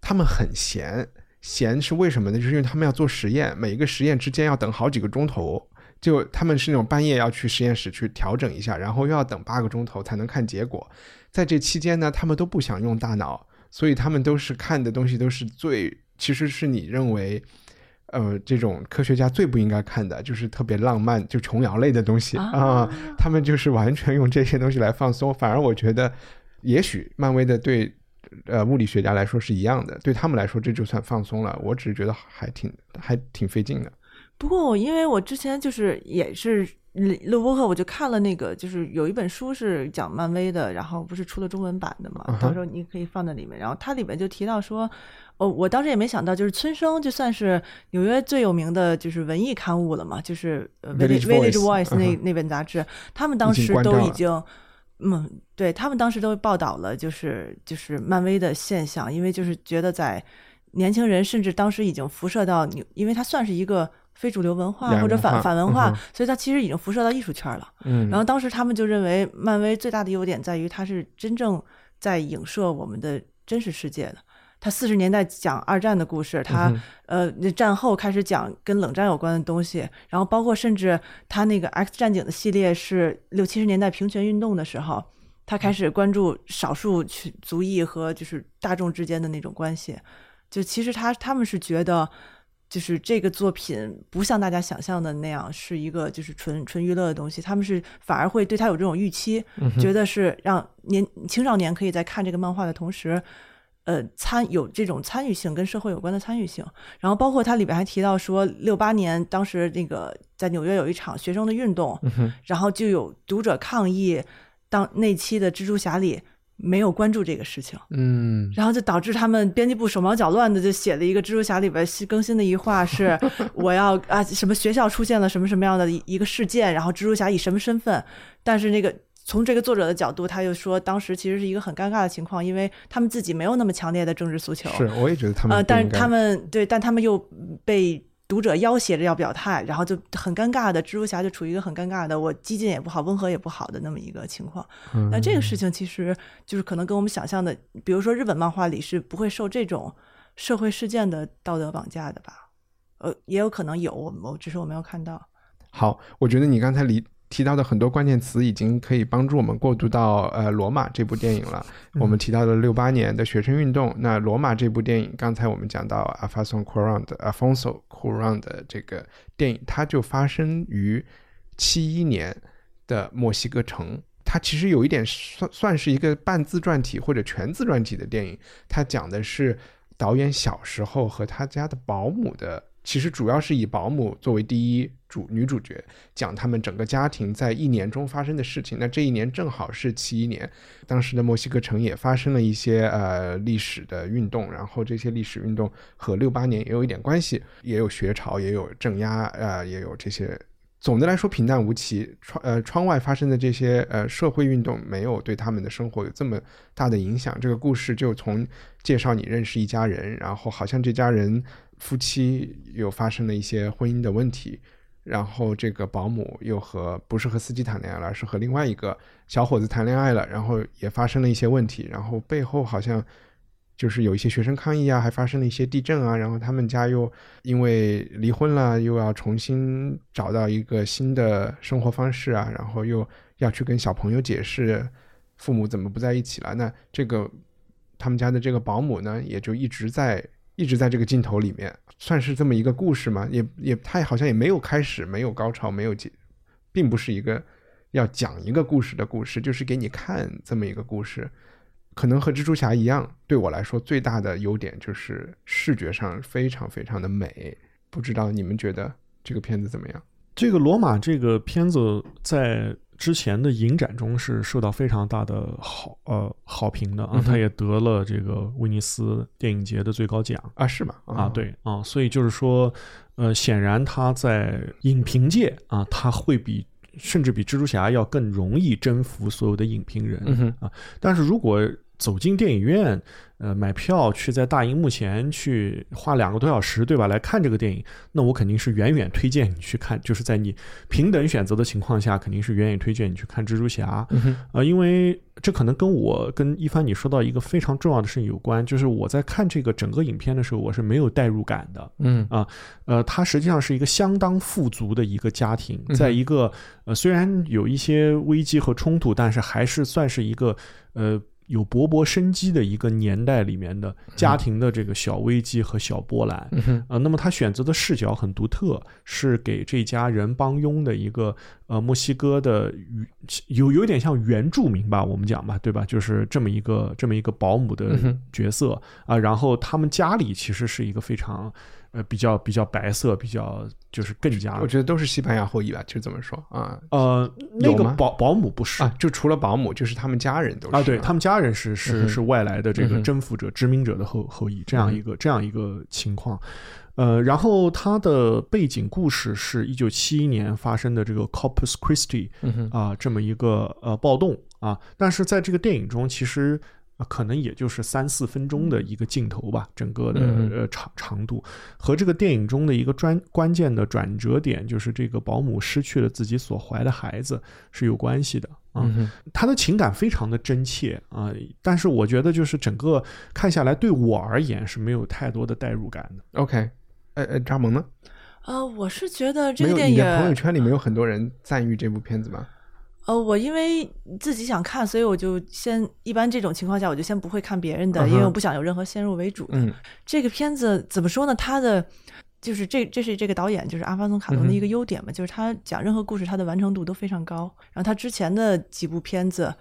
他们很闲，闲是为什么呢？就是因为他们要做实验，每一个实验之间要等好几个钟头。就他们是那种半夜要去实验室去调整一下，然后又要等八个钟头才能看结果。在这期间呢，他们都不想用大脑，所以他们都是看的东西都是最，其实是你认为，呃，这种科学家最不应该看的，就是特别浪漫，就琼瑶类的东西啊、啊他们就是完全用这些东西来放松。反而我觉得，也许漫威的对呃物理学家来说是一样的，对他们来说这就算放松了。我只是觉得还挺还挺费劲的。不过我因为我之前就是也是录录播课，我就看了那个，就是有一本书是讲漫威的，然后不是出了中文版的嘛到时候你可以放在里面。然后它里面就提到说，哦，我当时也没想到，就是村生就算是纽约最有名的就是文艺刊物了嘛，就是呃 Village Village Voice，Voice 那那本杂志，他们当时都已经。嗯，对他们当时都报道了，就是就是漫威的现象，因为就是觉得在年轻人甚至当时已经辐射到你，因为它算是一个非主流文化或者反反文化，所以它其实已经辐射到艺术圈了。嗯，然后当时他们就认为，漫威最大的优点在于它是真正在影射我们的真实世界的。它四十年代讲二战的故事，它、嗯呃那战后开始讲跟冷战有关的东西，然后包括甚至它那个 X 战警的系列是六七十年代平权运动的时候，他开始关注少数群族裔和就是大众之间的那种关系。就其实他他们是觉得，就是这个作品不像大家想象的那样是一个就是纯纯娱乐的东西，他们是反而会对他有这种预期，觉得是让年青少年可以在看这个漫画的同时。呃，参有这种参与性跟社会有关的参与性，然后包括它里边还提到说，六八年当时那个在纽约有一场学生的运动，然后就有读者抗议，当那期的蜘蛛侠里没有关注这个事情，嗯。然后就导致他们编辑部手忙脚乱的就写了一个蜘蛛侠里边新更新的一话是 我要啊什么学校出现了什么什么样的一一个事件，然后蜘蛛侠以什么身份，但是那个从这个作者的角度，他又说当时其实是一个很尴尬的情况，因为他们自己没有那么强烈的政治诉求，是，我也觉得他们但是他们对，但他们又被读者要挟着要表态，然后就很尴尬的，蜘蛛侠就处于一个很尴尬的，我激进也不好，温和也不好的那么一个情况。嗯那这个事情其实就是可能跟我们想象的，比如说日本漫画里是不会受这种社会事件的道德绑架的吧？呃，也有可能有，我我只是我没有看到。好，我觉得你刚才提提到的很多关键词已经可以帮助我们过渡到呃《罗马》这部电影了。我们提到了六八年的学生运动，那《罗马》这部电影，刚才我们讲到阿法松·库朗的 Afonso Cuarón 的这个电影，它就发生于七一年的墨西哥城。它其实有一点算算是一个半自传体或者全自传体的电影，它讲的是导演小时候和他家的保姆的，其实主要是以保姆作为第一主女主角，讲他们整个家庭在一年中发生的事情。那这一年正好是七一年，当时的墨西哥城也发生了一些呃历史的运动，然后这些历史运动和六八年也有一点关系，也有学潮，也有镇压，呃，也有这些。总的来说平淡无奇，窗呃窗外发生的这些呃社会运动没有对他们的生活有这么大的影响。这个故事就从介绍你认识一家人，然后好像这家人夫妻又发生了一些婚姻的问题，然后这个保姆又和不是和司机谈恋爱了，而是和另外一个小伙子谈恋爱了，然后也发生了一些问题，然后背后好像就是有一些学生抗议啊，还发生了一些地震啊，然后他们家又因为离婚了，又要重新找到一个新的生活方式啊，然后又要去跟小朋友解释父母怎么不在一起了。那这个他们家的这个保姆呢，也就一直在一直在这个镜头里面，算是这么一个故事吗，也也他好像也没有开始，没有高潮，没有结，并不是一个要讲一个故事的故事，就是给你看这么一个故事。可能和蜘蛛侠一样，对我来说最大的优点就是视觉上非常非常的美。不知道你们觉得这个片子怎么样？这个《罗马》这个片子在之前的影展中是受到非常大的好呃好评的啊，他也得了这个威尼斯电影节的最高奖啊，是吗？啊，，对啊，所以就是说，呃，显然他在影评界啊，他会比甚至比蜘蛛侠要更容易征服所有的影评人。嗯啊，但是如果走进电影院，呃，买票去在大荧幕前去花两个多小时，对吧？来看这个电影，那我肯定是远远推荐你去看，就是在你平等选择的情况下，肯定是远远推荐你去看蜘蛛侠。嗯，呃，因为这可能跟我跟一帆你说到一个非常重要的事情有关，就是我在看这个整个影片的时候，我是没有代入感的。嗯啊呃，它实际上是一个相当富足的一个家庭，嗯在一个呃虽然有一些危机和冲突，但是还是算是一个呃有勃勃生机的一个年代里面的家庭的这个小危机和小波澜。嗯，呃，那么他选择的视角很独特，是给这家人帮佣的一个呃墨西哥的原有有点像原住民吧，我们讲吧，对吧？就是这么一个这么一个保姆的角色啊、然后他们家里其实是一个非常呃比较比较白色，比较就是更加我觉得都是西班牙后裔吧，就这么说啊呃那个保保姆不是啊，就除了保姆，就是他们家人都是啊，对他们家人是嗯是哼是外来的这个征服者、殖民者的后后裔，这样一嗯个这样一个情况。呃，然后它的背景故事是一九七一年发生的这个 Corpus Christi 啊、这么一个呃暴动啊，但是在这个电影中其实。呃可能也就是三四分钟的一个镜头吧，整个的嗯呃长长度和这个电影中的一个专关键的转折点，就是这个保姆失去了自己所怀的孩子是有关系的啊。嗯哼他的情感非常的真切啊，但是我觉得就是整个看下来，对我而言是没有太多的代入感的。，OK，呃呃，扎蒙呢？呃，我是觉得这，个电影，你的朋友圈里面有很多人赞誉这部片子吗？呃，我因为自己想看，所以我就先一般这种情况下，我就先不会看别人的，因为我不想有任何先入为主的。嗯这个片子怎么说呢？它的就是这这是这个导演就是阿方索卡隆的一个优点嘛，就是他讲任何故事，他的完成度都非常高。然后他之前的几部片子。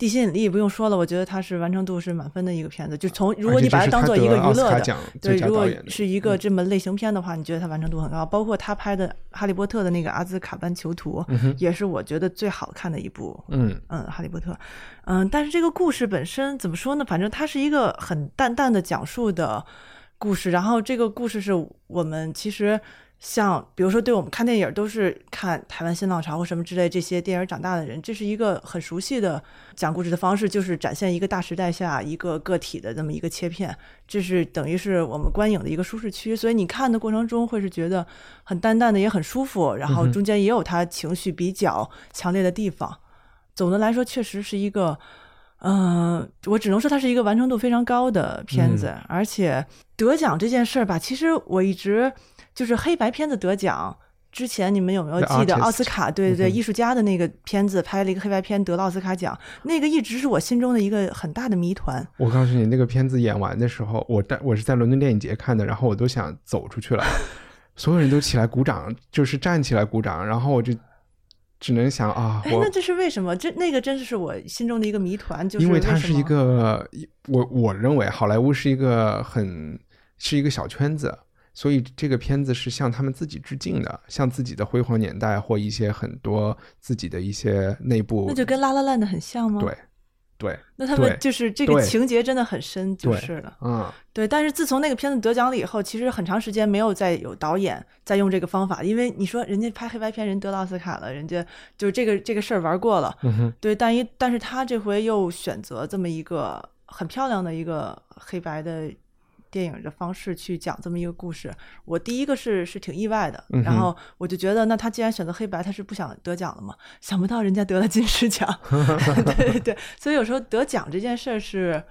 地心引力不用说了，我觉得它是完成度是满分的一个片子。就从如果你把它当做一个娱乐的，对，如果是一个这么类型片的话，你觉得它完成度很高。包括他拍的《哈利波特》的那个《阿兹卡班囚徒》，也是我觉得最好看的一部。嗯嗯，哈利波特，嗯，但是这个故事本身怎么说呢？反正它是一个很淡淡的讲述的故事，然后这个故事是我们其实像比如说，对我们看电影都是看台湾新浪潮或什么之类这些电影长大的人，这是一个很熟悉的讲故事的方式，就是展现一个大时代下一个个体的这么一个切片，这是等于是我们观影的一个舒适区，所以你看的过程中会是觉得很淡淡的，也很舒服，然后中间也有他情绪比较强烈的地方。总的来说，确实是一个，嗯、我只能说它是一个完成度非常高的片子，而且得奖这件事儿吧，其实我一直就是黑白片子得奖。之前你们有没有记得奥斯卡？对对对，艺术家的那个片子拍了一个黑白片，得了奥斯卡奖，那个一直是我心中的一个很大的谜团。我告诉你，那个片子演完的时候，我在我是在伦敦电影节看的，然后我都想走出去了，所有人都起来鼓掌，就是站起来鼓掌，然后我就只能想啊，哎，那这是为什么？这那个真的是我心中的一个谜团，就是因为它是一个，我我认为好莱坞是一个很是一个小圈子，所以这个片子是向他们自己致敬的，向自己的辉煌年代或一些很多自己的一些内部，那就跟拉拉烂的很像吗？对，对，那他们就是这个情节真的很深，就是了。嗯，对，但是自从那个片子得奖了以后，其实很长时间没有再有导演再用这个方法，因为你说人家拍黑白片人得了奥斯卡了，人家就是这个这个事儿玩过了，嗯哼，对，但一但是他这回又选择这么一个很漂亮的一个黑白的电影的方式去讲这么一个故事，我第一个是是挺意外的，然后我就觉得，那他既然选择黑白，他是不想得奖了嘛？想不到人家得了金狮奖，对对对，所以有时候得奖这件事儿是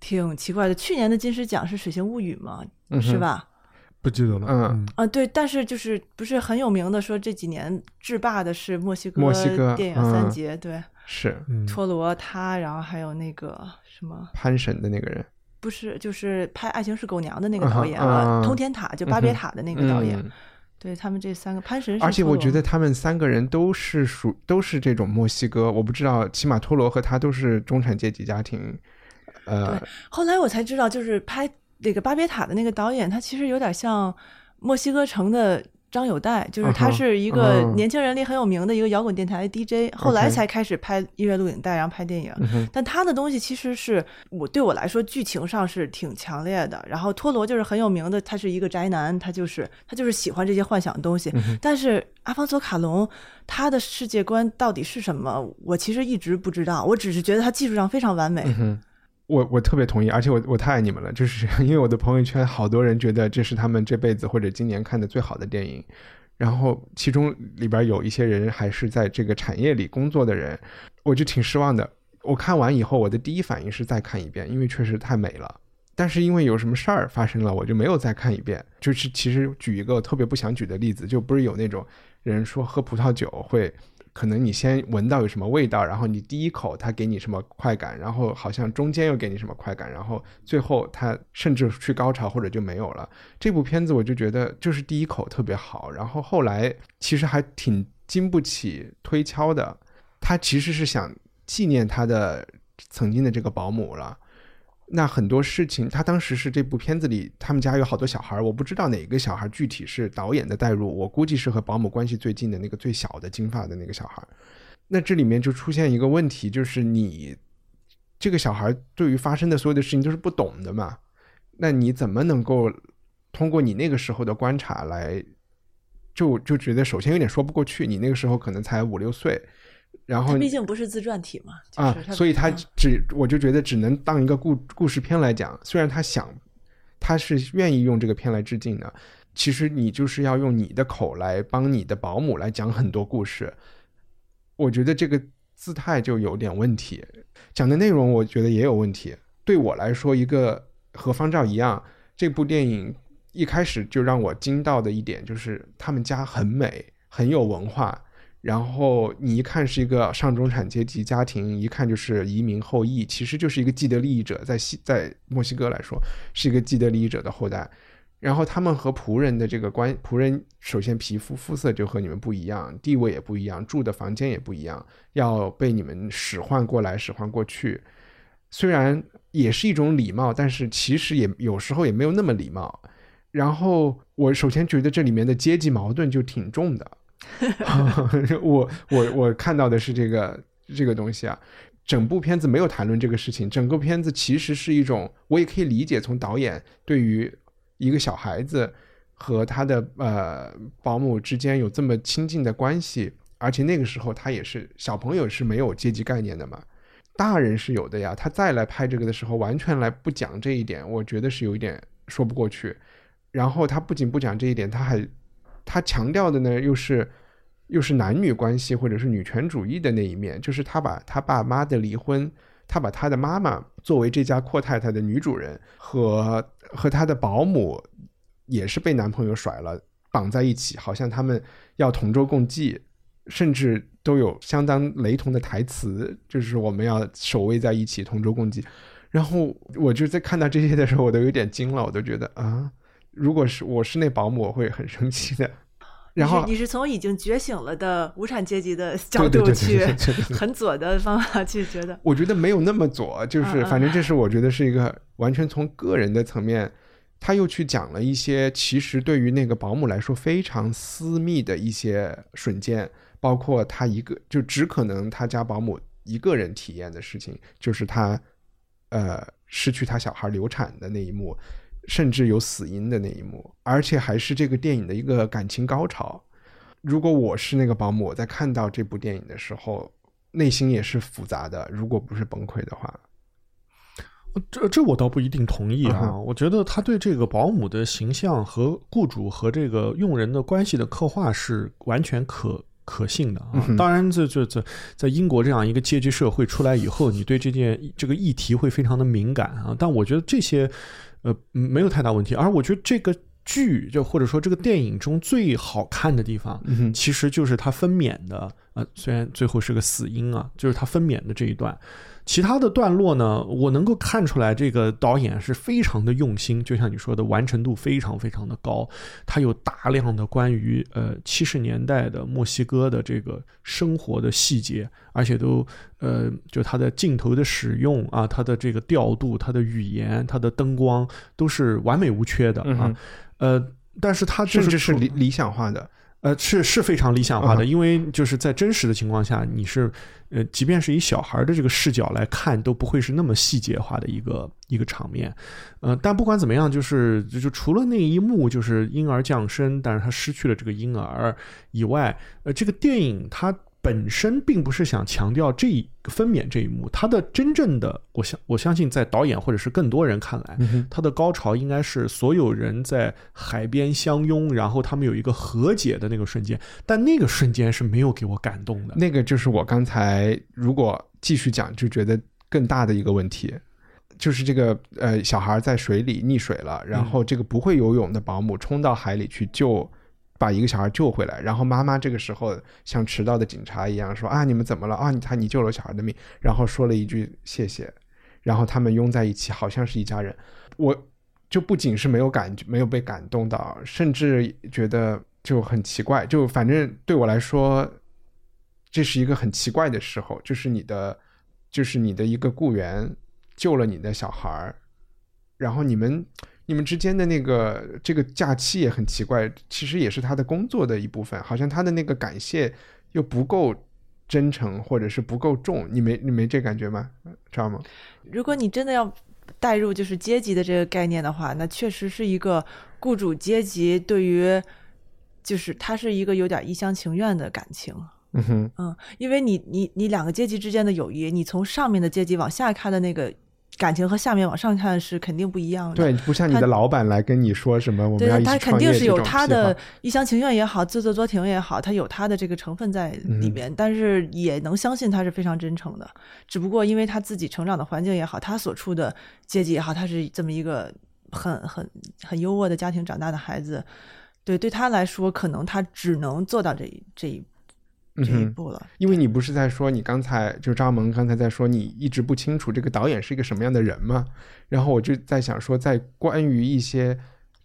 挺奇怪的。去年的金狮奖是《水形物语》嘛，是吧？不记得了。嗯啊，对，但是就是不是很有名的，说这几年制霸的是墨西哥墨西哥电影三嗯杰，对，是嗯，托罗他，然后还有那个什么，潘神的那个人，不是就是拍《爱情是狗娘》的那个导演，啊呃通天塔就巴别塔的那个导演，嗯。对他们这三个，潘神是而且我觉得他们三个人都是属都是这种墨西哥，我不知道，起码托罗和他都是中产阶级家庭，呃，后来我才知道，就是拍那个巴别塔的那个导演，他其实有点像墨西哥城的张友代，就是他是一个嗯年轻人里很有名的一个摇滚电台 DJ，后来才开始拍音乐录影带，然后拍电影。但他的东西其实是我对我来说剧情上是挺强烈的。然后托罗就是很有名的，他是一个宅男，他就是他就是喜欢这些幻想的东西。嗯但是阿方索卡隆他的世界观到底是什么，我其实一直不知道，我只是觉得他技术上非常完美。我我特别同意，而且我我太爱你们了，就是因为我的朋友圈好多人觉得这是他们这辈子或者今年看的最好的电影，然后其中里边有一些人还是在这个产业里工作的人，我就挺失望的。我看完以后，我的第一反应是再看一遍，因为确实太美了。但是因为有什么事儿发生了，我就没有再看一遍。就是其实举一个特别不想举的例子，就不是有那种人说喝葡萄酒会，可能你先闻到有什么味道，然后你第一口它给你什么快感，然后好像中间又给你什么快感，然后最后它甚至去高潮或者就没有了。这部片子我就觉得就是第一口特别好，然后后来其实还挺经不起推敲的。他其实是想纪念他的曾经的这个保姆了。那很多事情，他当时是这部片子里，他们家有好多小孩，我不知道哪个小孩具体是导演的代入，我估计是和保姆关系最近的那个最小的金发的那个小孩。那这里面就出现一个问题，就是你这个小孩对于发生的所有的事情都是不懂的嘛，那你怎么能够通过你那个时候的观察来，就就觉得首先有点说不过去，你那个时候可能才五六岁，然后毕竟不是自传体嘛，就啊，所以他嗯只我就觉得只能当一个故故事片来讲。虽然他想，他是愿意用这个片来致敬的，其实你就是要用你的口来帮你的保姆来讲很多故事。我觉得这个姿态就有点问题，讲的内容我觉得也有问题。对我来说，一个和方照一样，这部电影一开始就让我惊到的一点就是他们家很美，很有文化。然后你一看是一个上中产阶级家庭，一看就是移民后裔，其实就是一个既得利益者，在西在墨西哥来说是一个既得利益者的后代。然后他们和仆人的这个关，仆人首先皮肤肤色就和你们不一样，地位也不一样，住的房间也不一样，要被你们使唤过来，使唤过去。虽然也是一种礼貌，但是其实也有时候也没有那么礼貌。然后我首先觉得这里面的阶级矛盾就挺重的。我我我看到的是这个这个东西啊，整部片子没有谈论这个事情，整个片子其实是一种，我也可以理解从导演对于一个小孩子和他的呃保姆之间有这么亲近的关系，而且那个时候他也是小朋友是没有阶级概念的嘛，大人是有的呀。他再来拍这个的时候，完全来不讲这一点，我觉得是有一点说不过去。然后他不仅不讲这一点，他还他强调的呢，又是又是男女关系或者是女权主义的那一面，就是他把他爸妈的离婚，他把他的妈妈作为这家阔太太的女主人和和他的保姆也是被男朋友甩了绑在一起，好像他们要同舟共济，甚至都有相当雷同的台词，就是我们要守卫在一起，同舟共济。然后我就在看到这些的时候，我都有点惊了，我都觉得啊，如果是我是那保姆，我会很生气的。然后你是从已经觉醒了的无产阶级的角度去很左的方法去觉得，我觉得没有那么左，就是反正这是我觉得是一个完全从个人的层面，他又去讲了一些其实对于那个保姆来说非常私密的一些瞬间，包括他一个就只可能他家保姆一个人体验的事情，就是他呃失去他小孩流产的那一幕，甚至有死因的那一幕，而且还是这个电影的一个感情高潮。如果我是那个保姆，我在看到这部电影的时候，内心也是复杂的。如果不是崩溃的话，这这我倒不一定同意啊，嗯我觉得他对这个保姆的形象和雇主和这个佣人的关系的刻画是完全可可信的啊。当然这，这这在英国这样一个阶级社会出来以后，你对这件这个议题会非常的敏感啊。但我觉得这些呃嗯没有太大问题，而我觉得这个剧就或者说这个电影中最好看的地方，嗯其实就是他分娩的，呃，虽然最后是个死因啊，就是他分娩的这一段。其他的段落呢，我能够看出来，这个导演是非常的用心，就像你说的，完成度非常非常的高。他有大量的关于呃七十年代的墨西哥的这个生活的细节，而且都呃就他的镜头的使用啊，他的这个调度、他的语言、他的灯光都是完美无缺的啊嗯。呃，但是他就甚至是理理想化的。呃，是是非常理想化的，嗯因为就是在真实的情况下，你是呃，即便是以小孩的这个视角来看，都不会是那么细节化的一个一个场面。呃，但不管怎么样，就是就就除了那一幕就是婴儿降生，但是他失去了这个婴儿以外，呃，这个电影它本身并不是想强调这一分娩这一幕，它的真正的，我相我相信在导演或者是更多人看来，它的高潮应该是所有人在海边相拥，然后他们有一个和解的那个瞬间，但那个瞬间是没有给我感动的。那个就是我刚才如果继续讲，就觉得更大的一个问题，就是这个呃小孩在水里溺水了，然后这个不会游泳的保姆冲到海里去救。把一个小孩救回来，然后妈妈这个时候像迟到的警察一样说啊，你们怎么了啊？你他你救了小孩的命，然后说了一句谢谢，然后他们拥在一起，好像是一家人。我就不仅是没有感没有被感动到，甚至觉得就很奇怪。就反正对我来说，这是一个很奇怪的时候，就是你的，就是你的一个雇员救了你的小孩儿，然后你们你们之间的那个这个假期也很奇怪，其实也是他的工作的一部分，好像他的那个感谢又不够真诚，或者是不够重，你没你没这感觉吗？知道吗？如果你真的要带入就是阶级的这个概念的话，那确实是一个雇主阶级对于，就是他是一个有点一厢情愿的感情。嗯哼，嗯，因为你你你两个阶级之间的友谊，你从上面的阶级往下看的那个感情和下面往上看是肯定不一样的。对，不像你的老板来跟你说什么，我们对要一起他肯定是有他的一厢情愿也好，自作多情也好，他有他的这个成分在里嗯面，但是也能相信他是非常真诚的。只不过因为他自己成长的环境也好，他所处的阶级也好，他是这么一个很很很优渥的家庭长大的孩子，对对他来说，可能他只能做到这这一这一步了。因为你不是在说你刚才就张萌刚才在说你一直不清楚这个导演是一个什么样的人吗？然后我就在想说，在关于一些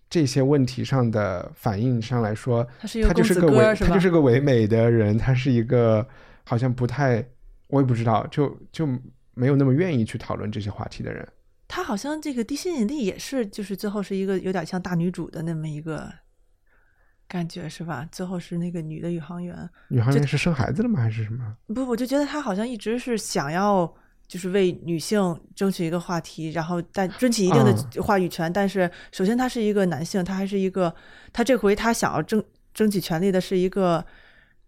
这些问题上的反应上来说，他是一个他就是个唯他就是个唯美的人，他是一个好像不太我也不知道，就就没有那么愿意去讨论这些话题的人。他好像这个地心引力也是，就是最后是一个有点像大女主的那么一个感觉，是吧？最后是那个女的宇航员，宇航员是生孩子了吗？还是什么？不，我就觉得他好像一直是想要，就是为女性争取一个话题，然后但争取一定的话语权。但是首先他是一个男性，他还是一个，他这回他想要争争取权利的是一个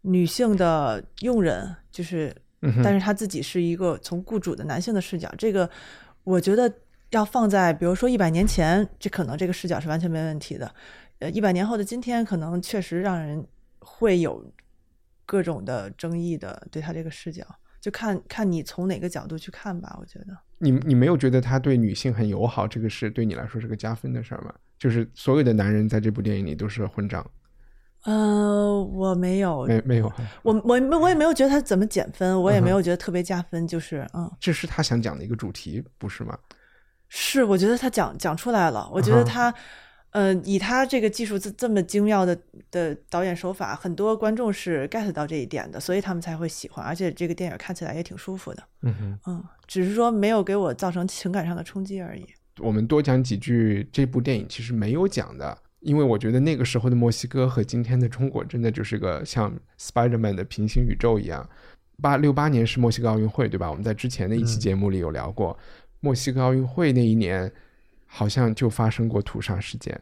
女性的佣人，就是，但是他自己是一个从雇主的男性的视角。这个我觉得要放在比如说一百年前，这可能这个视角是完全没问题的。呃，一百年后的今天，可能确实让人会有各种的争议的，对他这个视角。就看看你从哪个角度去看吧，我觉得。你你没有觉得他对女性很友好，这个是对你来说是个加分的事儿吗？就是所有的男人在这部电影里都是混账，呃，我没有，没没有，我我我也没有觉得他怎么减分，我也没有觉得特别加分，就是嗯，这是他想讲的一个主题，不是吗？是，我觉得他讲讲出来了，我觉得他。呃，以他这个技术这这么精妙的的导演手法，很多观众是 get 到这一点的，所以他们才会喜欢。而且这个电影看起来也挺舒服的。嗯哼，嗯，只是说没有给我造成情感上的冲击而已。我们多讲几句这部电影其实没有讲的，因为我觉得那个时候的墨西哥和今天的中国真的就是个像 Spider-Man 的平行宇宙一样。八六八年是墨西哥奥运会，对吧？我们在之前的一期节目里有聊过，墨西哥奥运会那一年好像就发生过屠杀事件。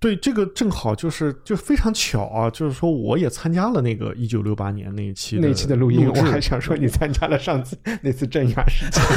对，这个正好就是就非常巧啊，就是说我也参加了那个一九六八年那一期那一期的录音，我还想说你参加了上次那次镇压事件。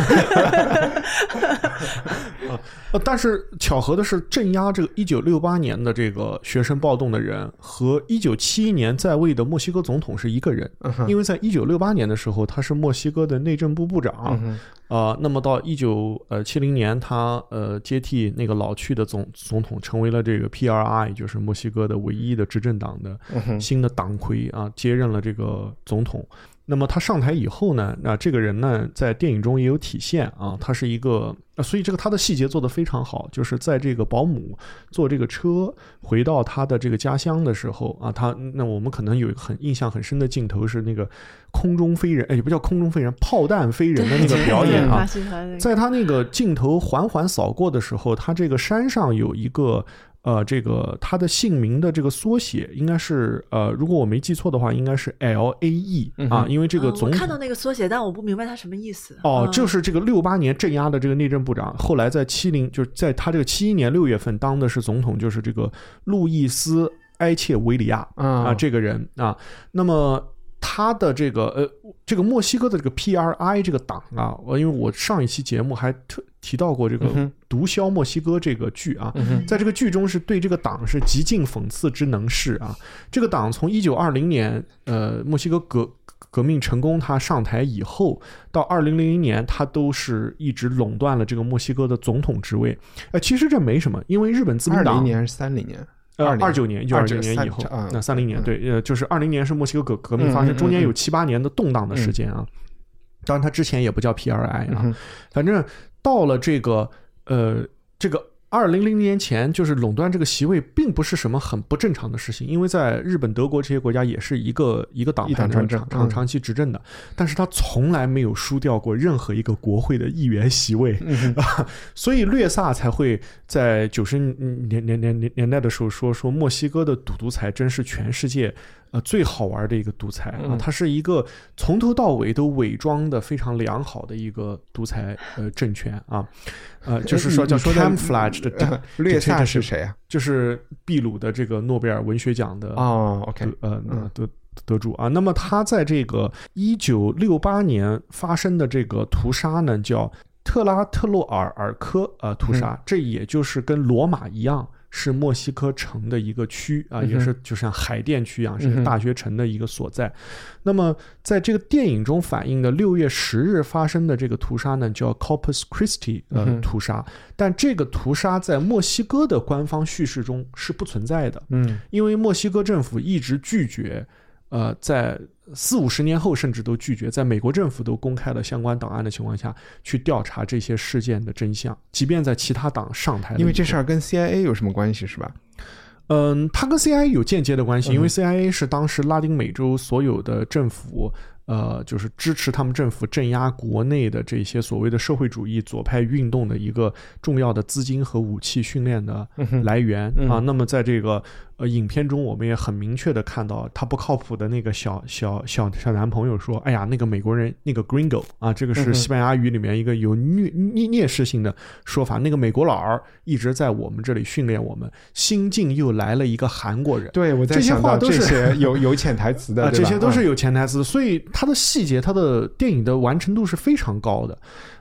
啊，但是巧合的是，镇压这个一九六八年的这个学生暴动的人和一九七一年在位的墨西哥总统是一个人，因为在一九六八年的时候他是墨西哥的内政部部长。啊，那么到一九呃七零年，他呃接替那个老去的总总统，成为了这个 PRI，就是墨西哥的唯一的执政党的新的党魁啊，接任了这个总统。那么他上台以后呢，那这个人呢，在电影中也有体现啊，他是一个，所以这个他的细节做得非常好，就是在这个保姆坐这个车回到他的这个家乡的时候啊，他那我们可能有一个很印象很深的镜头是那个空中飞人，哎，也不叫空中飞人，炮弹飞人的那个表演啊，在他那个镜头缓缓扫过的时候，他这个山上有一个。呃，这个他的姓名的这个缩写应该是呃，如果我没记错的话，应该是 L A E 啊，因为这个总看到那个缩写，但我不明白他什么意思。哦，就是这个六八年镇压的这个内政部长，后来在七零，就是在他这个七一年六月份当的是总统，就是这个路易斯埃切维里亚啊，这个人啊，那么。他的这个呃，这个墨西哥的这个 PRI 这个党啊，我因为我上一期节目还特提到过这个《毒枭墨西哥》这个剧啊，在这个剧中是对这个党是极尽讽刺之能事啊。这个党从一九二零年呃墨西哥革革命成功，他上台以后，到二零零零年，他都是一直垄断了这个墨西哥的总统职位。呃，其实这没什么，因为日本自民党二零年是三零年。呃，二九年，一九二九年以后，那三零年，对，呃，就是二零年是墨西哥革革命发生，中间有七八年的动荡的时间啊。当然，它之前也不叫 PRI 啊，反正到了这个，呃，这个。二零零零年前，就是垄断这个席位，并不是什么很不正常的事情，因为在日本、德国这些国家也是一个一个党派长长长期执政的，但是他从来没有输掉过任何一个国会的议员席位，所以略萨才会在九十年年年年年代的时候说说墨西哥的赌独裁真是全世界。呃，最好玩的一个独裁啊，它是一个从头到尾都伪装的非常良好的一个独裁呃政权啊，呃，就是说叫 camouflage 的 略萨是谁啊？就是秘鲁的这个诺贝尔文学奖的啊，OK，呃，得得主啊。那么他在这个一九六八年发生的这个屠杀呢，叫特拉特洛尔尔科呃屠杀，这也就是跟罗马一样。是墨西哥城的一个区啊，也是就像海淀区一样，是大学城的一个所在。那么，在这个电影中反映的六月十日发生的这个屠杀呢，叫 Corpus Christi 呃屠杀。但这个屠杀在墨西哥的官方叙事中是不存在的，嗯，因为墨西哥政府一直拒绝，呃，在。四五十年后，甚至都拒绝在美国政府都公开了相关档案的情况下去调查这些事件的真相。即便在其他党上台，因为这事儿跟 CIA 有什么关系，是吧？嗯，它跟 CIA 有间接的关系，因为 CIA 是当时拉丁美洲所有的政府。呃，就是支持他们政府镇压国内的这些所谓的社会主义左派运动的一个重要的资金和武器训练的来源啊。那么，在这个呃，影片中我们也很明确的看到，他不靠谱的那个小小小小男朋友说：“哎呀，那个美国人，那个 Gringo 啊，这个是西班牙语里面一个有虐蔑蔑视性的说法。那个美国佬儿一直在我们这里训练我们，新晋又来了一个韩国人。”对，我在想到这话都是些有有潜台词的，啊，这些都是嗯有潜台词的，所以它的细节、它的电影的完成度是非常高的。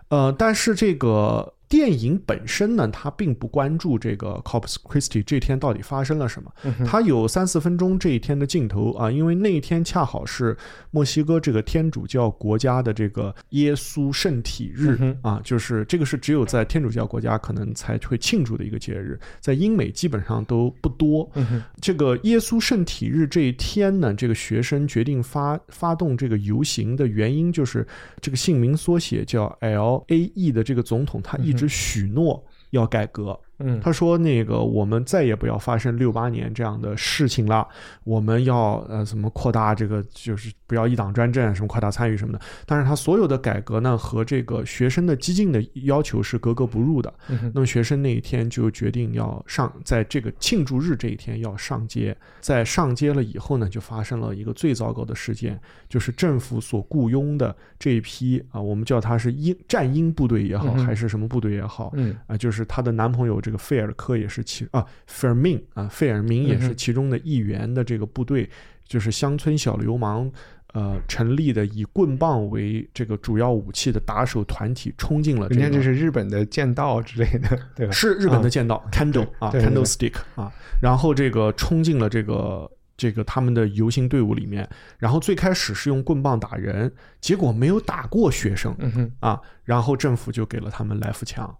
呃，但是这个电影本身呢，它并不关注这个 Corpus Christi 这天到底发生了什么。嗯它有三四分钟这一天的镜头啊，因为那一天恰好是墨西哥这个天主教国家的这个耶稣圣体日、嗯啊，就是这个是只有在天主教国家可能才会庆祝的一个节日，在英美基本上都不多。嗯这个耶稣圣体日这一天呢，这个学生决定发发动这个游行的原因，就是这个姓名缩写叫 L A E 的这个总统，他一直许诺要改革。嗯他说：“那个，我们再也不要发生六八年这样的事情了。我们要呃，怎么扩大这个，就是不要一党专政，什么扩大参与什么的。但是他所有的改革呢，和这个学生的激进的要求是格格不入的。那么学生那一天就决定要上，在这个庆祝日这一天要上街。在上街了以后呢，就发生了一个最糟糕的事件，就是政府所雇佣的这一批啊，我们叫他是英战英部队也好，还是什么部队也好，嗯啊，就是她的男朋友这个费尔科也是其啊，费尔明啊，费尔明也是其中的一员的这个部队，就是乡村小流氓。呃，成立的以棍棒为这个主要武器的打手团体冲进了这个，人家这是日本的剑道之类的，对吧？是日本的剑道、candle 啊对对对，candlestick 啊，然后这个冲进了这个这个他们的游行队伍里面，然后最开始是用棍棒打人，结果没有打过学生，嗯哼，啊，然后政府就给了他们来福枪，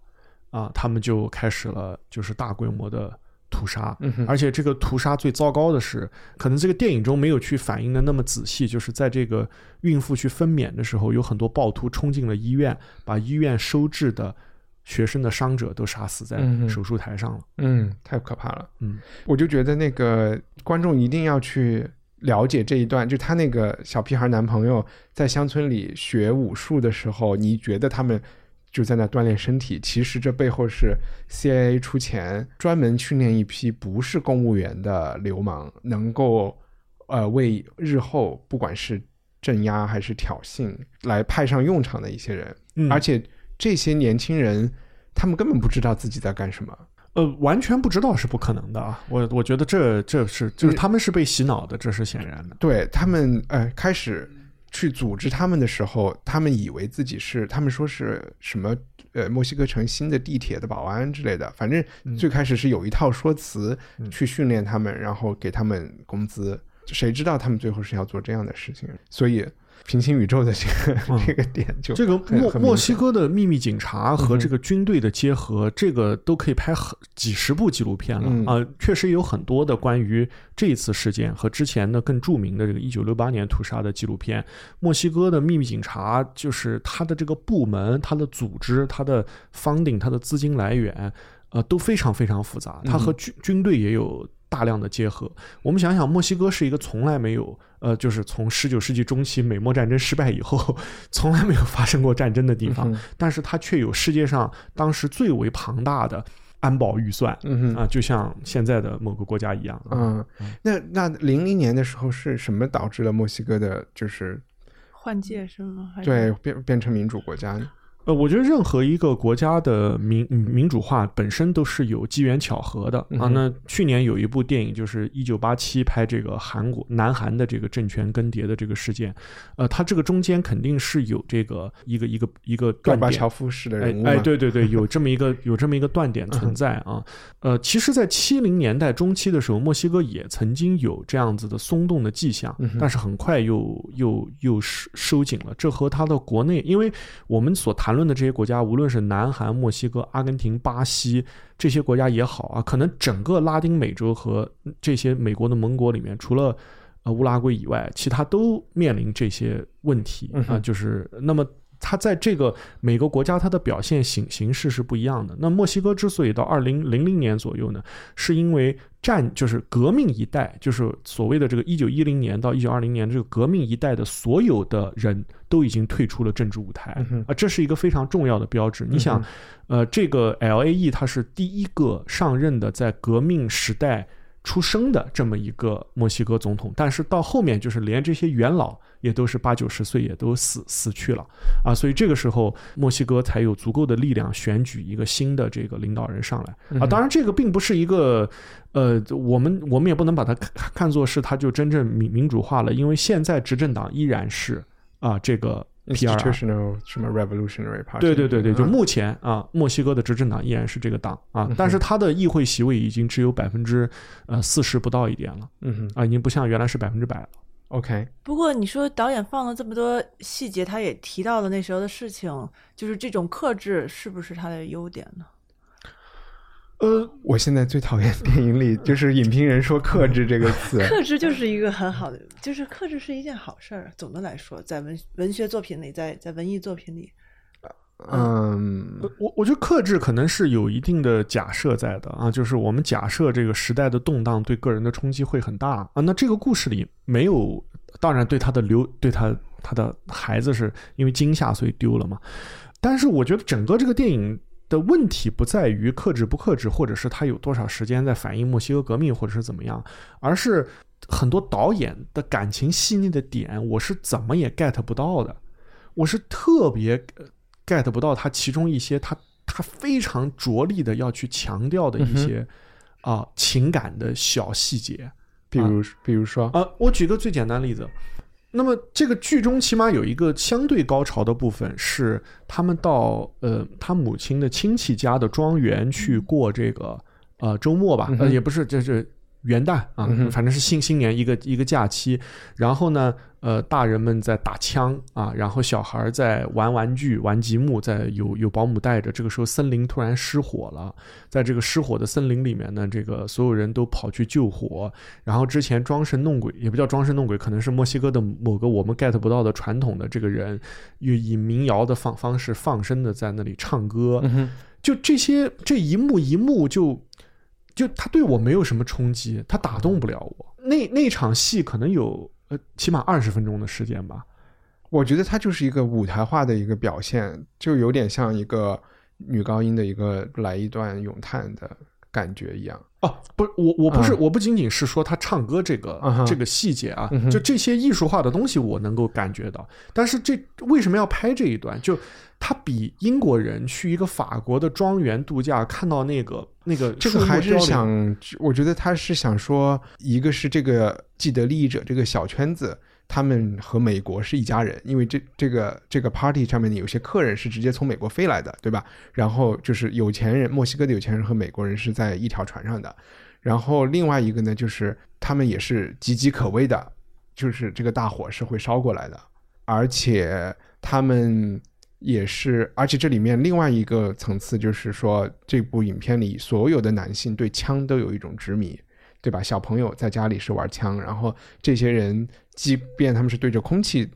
啊，他们就开始了就是大规模的屠杀，嗯而且这个屠杀最糟糕的是，可能这个电影中没有去反映的那么仔细，就是在这个孕妇去分娩的时候，有很多暴徒冲进了医院，把医院收治的学生的伤者都杀死在手术台上了。嗯，太可怕了。嗯，我就觉得那个观众一定要去了解这一段，就他那个小屁孩男朋友在乡村里学武术的时候，你觉得他们就在那锻炼身体，其实这背后是 CIA 出钱专门训练一批不是公务员的流氓，能够呃为日后不管是镇压还是挑衅来派上用场的一些人，嗯而且这些年轻人。他们根本不知道自己在干什么，呃，完全不知道是不可能的啊！我我觉得这这是就是他们是被洗脑的，这是显然的。对他们，呃，开始去组织他们的时候，他们以为自己是，他们说是什么，呃，墨西哥城新的地铁的保安之类的。反正最开始是有一套说辞去训练他们，然后给他们工资。谁知道他们最后是要做这样的事情？所以平行宇宙的这个、嗯这个点就这个墨墨西哥的秘密警察和这个军队的结合，这个都可以拍很几十部纪录片了嗯啊、确实有很多的关于这一次事件和之前的更著名的这个一九六八年屠杀的纪录片。墨西哥的秘密警察就是他的这个部门、他的组织、他的 funding、他的资金来源，呃，都非常非常复杂。它和军军队也有。大量的结合，我们想想，墨西哥是一个从来没有，呃，就是从十九世纪中期美墨战争失败以后，从来没有发生过战争的地方，嗯但是它却有世界上当时最为庞大的安保预算，嗯哼啊，就像现在的某个国家一样。啊嗯，那那零零年的时候是什么导致了墨西哥的，就是换届是吗？还是对变变成民主国家呢？呃，我觉得任何一个国家的民嗯民主化本身都是有机缘巧合的啊。那去年有一部电影，就是一九八七拍这个韩国南韩的这个政权更迭的这个事件，呃，它这个中间肯定是有这个一个一个一个断点巴乔夫式的哎人物嘛哎，对对对，有这么一个有这么一个断点存在啊。呃，其实，在七零年代中期的时候，墨西哥也曾经有这样子的松动的迹象，但是很快又又又收收紧了。这和它的国内，因为我们所谈论的这些国家，无论是南韩、墨西哥、阿根廷、巴西这些国家也好啊，可能整个拉丁美洲和这些美国的盟国里面，除了呃乌拉圭以外，其他都面临这些问题啊、就是那么。它在这个每个国家它的表现形形式是不一样的。那墨西哥之所以到二零零零年左右呢，是因为战就是革命一代，就是所谓的这个一九一零年到一九二零年这个革命一代的所有的人都已经退出了政治舞台啊，这是一个非常重要的标志。你想，呃，这个 L A E 它是第一个上任的在革命时代。出生的这么一个墨西哥总统，但是到后面就是连这些元老也都是八九十岁，也都死死去了啊，所以这个时候墨西哥才有足够的力量选举一个新的这个领导人上来啊。当然，这个并不是一个呃，我们我们也不能把它看看作是它就真正民民主化了，因为现在执政党依然是啊这个。P.R. 什么 Revolutionary Party？对对对对，就嗯目前啊，墨西哥的执政党依然是这个党啊，但是它的议会席位已经只有百分之呃四十不到一点了嗯哼啊，已经不像原来是百分之百了。，OK，不过你说导演放了这么多细节，他也提到了那时候的事情，就是这种克制是不是他的优点呢？呃，我现在最讨厌电影里就是影评人说“克制”这个词，克制就是一个很好的，就是克制是一件好事儿。总的来说，在文文学作品里，在在文艺作品里，嗯呃我我觉得克制可能是有一定的假设在的啊，就是我们假设这个时代的动荡对个人的冲击会很大啊。那这个故事里没有，当然对他的留对他他的孩子是因为惊吓所以丢了嘛。但是我觉得整个这个电影的问题不在于克制不克制，或者是他有多少时间在反映墨西哥革命，或者是怎么样，而是很多导演的感情细腻的点，我是怎么也 get 不到的。我是特别呃 get 不到他其中一些他他非常着力的要去强调的一些啊、情感的小细节比如比如说，啊、我举个最简单的例子，那么这个剧中起码有一个相对高潮的部分是他们到呃他母亲的亲戚家的庄园去过这个呃周末吧，呃也不是就是。元旦啊，反正是新新年一个一个假期，然后呢，呃，大人们在打枪啊，然后小孩在玩玩具、玩积木，在有有保姆带着。这个时候，森林突然失火了，在这个失火的森林里面呢，这个所有人都跑去救火。然后之前装神弄鬼，也不叫装神弄鬼，可能是墨西哥的某个我们 get 不到的传统的这个人，又以民谣的方方式放声的在那里唱歌。嗯，就这些这一幕一幕就就他对我没有什么冲击，他打动不了我。那那场戏可能有呃起码二十分钟的时间吧。我觉得它就是一个舞台化的一个表现，就有点像一个女高音的一个来一段咏叹的感觉一样。哦，不是我，我不是，嗯我不仅仅是说他唱歌这个、嗯这个细节啊，嗯就这些艺术化的东西我能够感觉到，但是这为什么要拍这一段？就他比英国人去一个法国的庄园度假，看到那个那个这个还是想，我觉得他是想说，一个是这个既得利益者这个小圈子，他们和美国是一家人，因为这这个这个 party 上面的有些客人是直接从美国飞来的，对吧？然后就是有钱人，墨西哥的有钱人和美国人是在一条船上的，然后另外一个呢，就是他们也是岌岌可危的，就是这个大火是会烧过来的，而且他们也是，而且这里面另外一个层次就是说，这部影片里所有的男性对枪都有一种执迷，对吧？小朋友在家里是玩枪，然后这些人即便他们是对着空气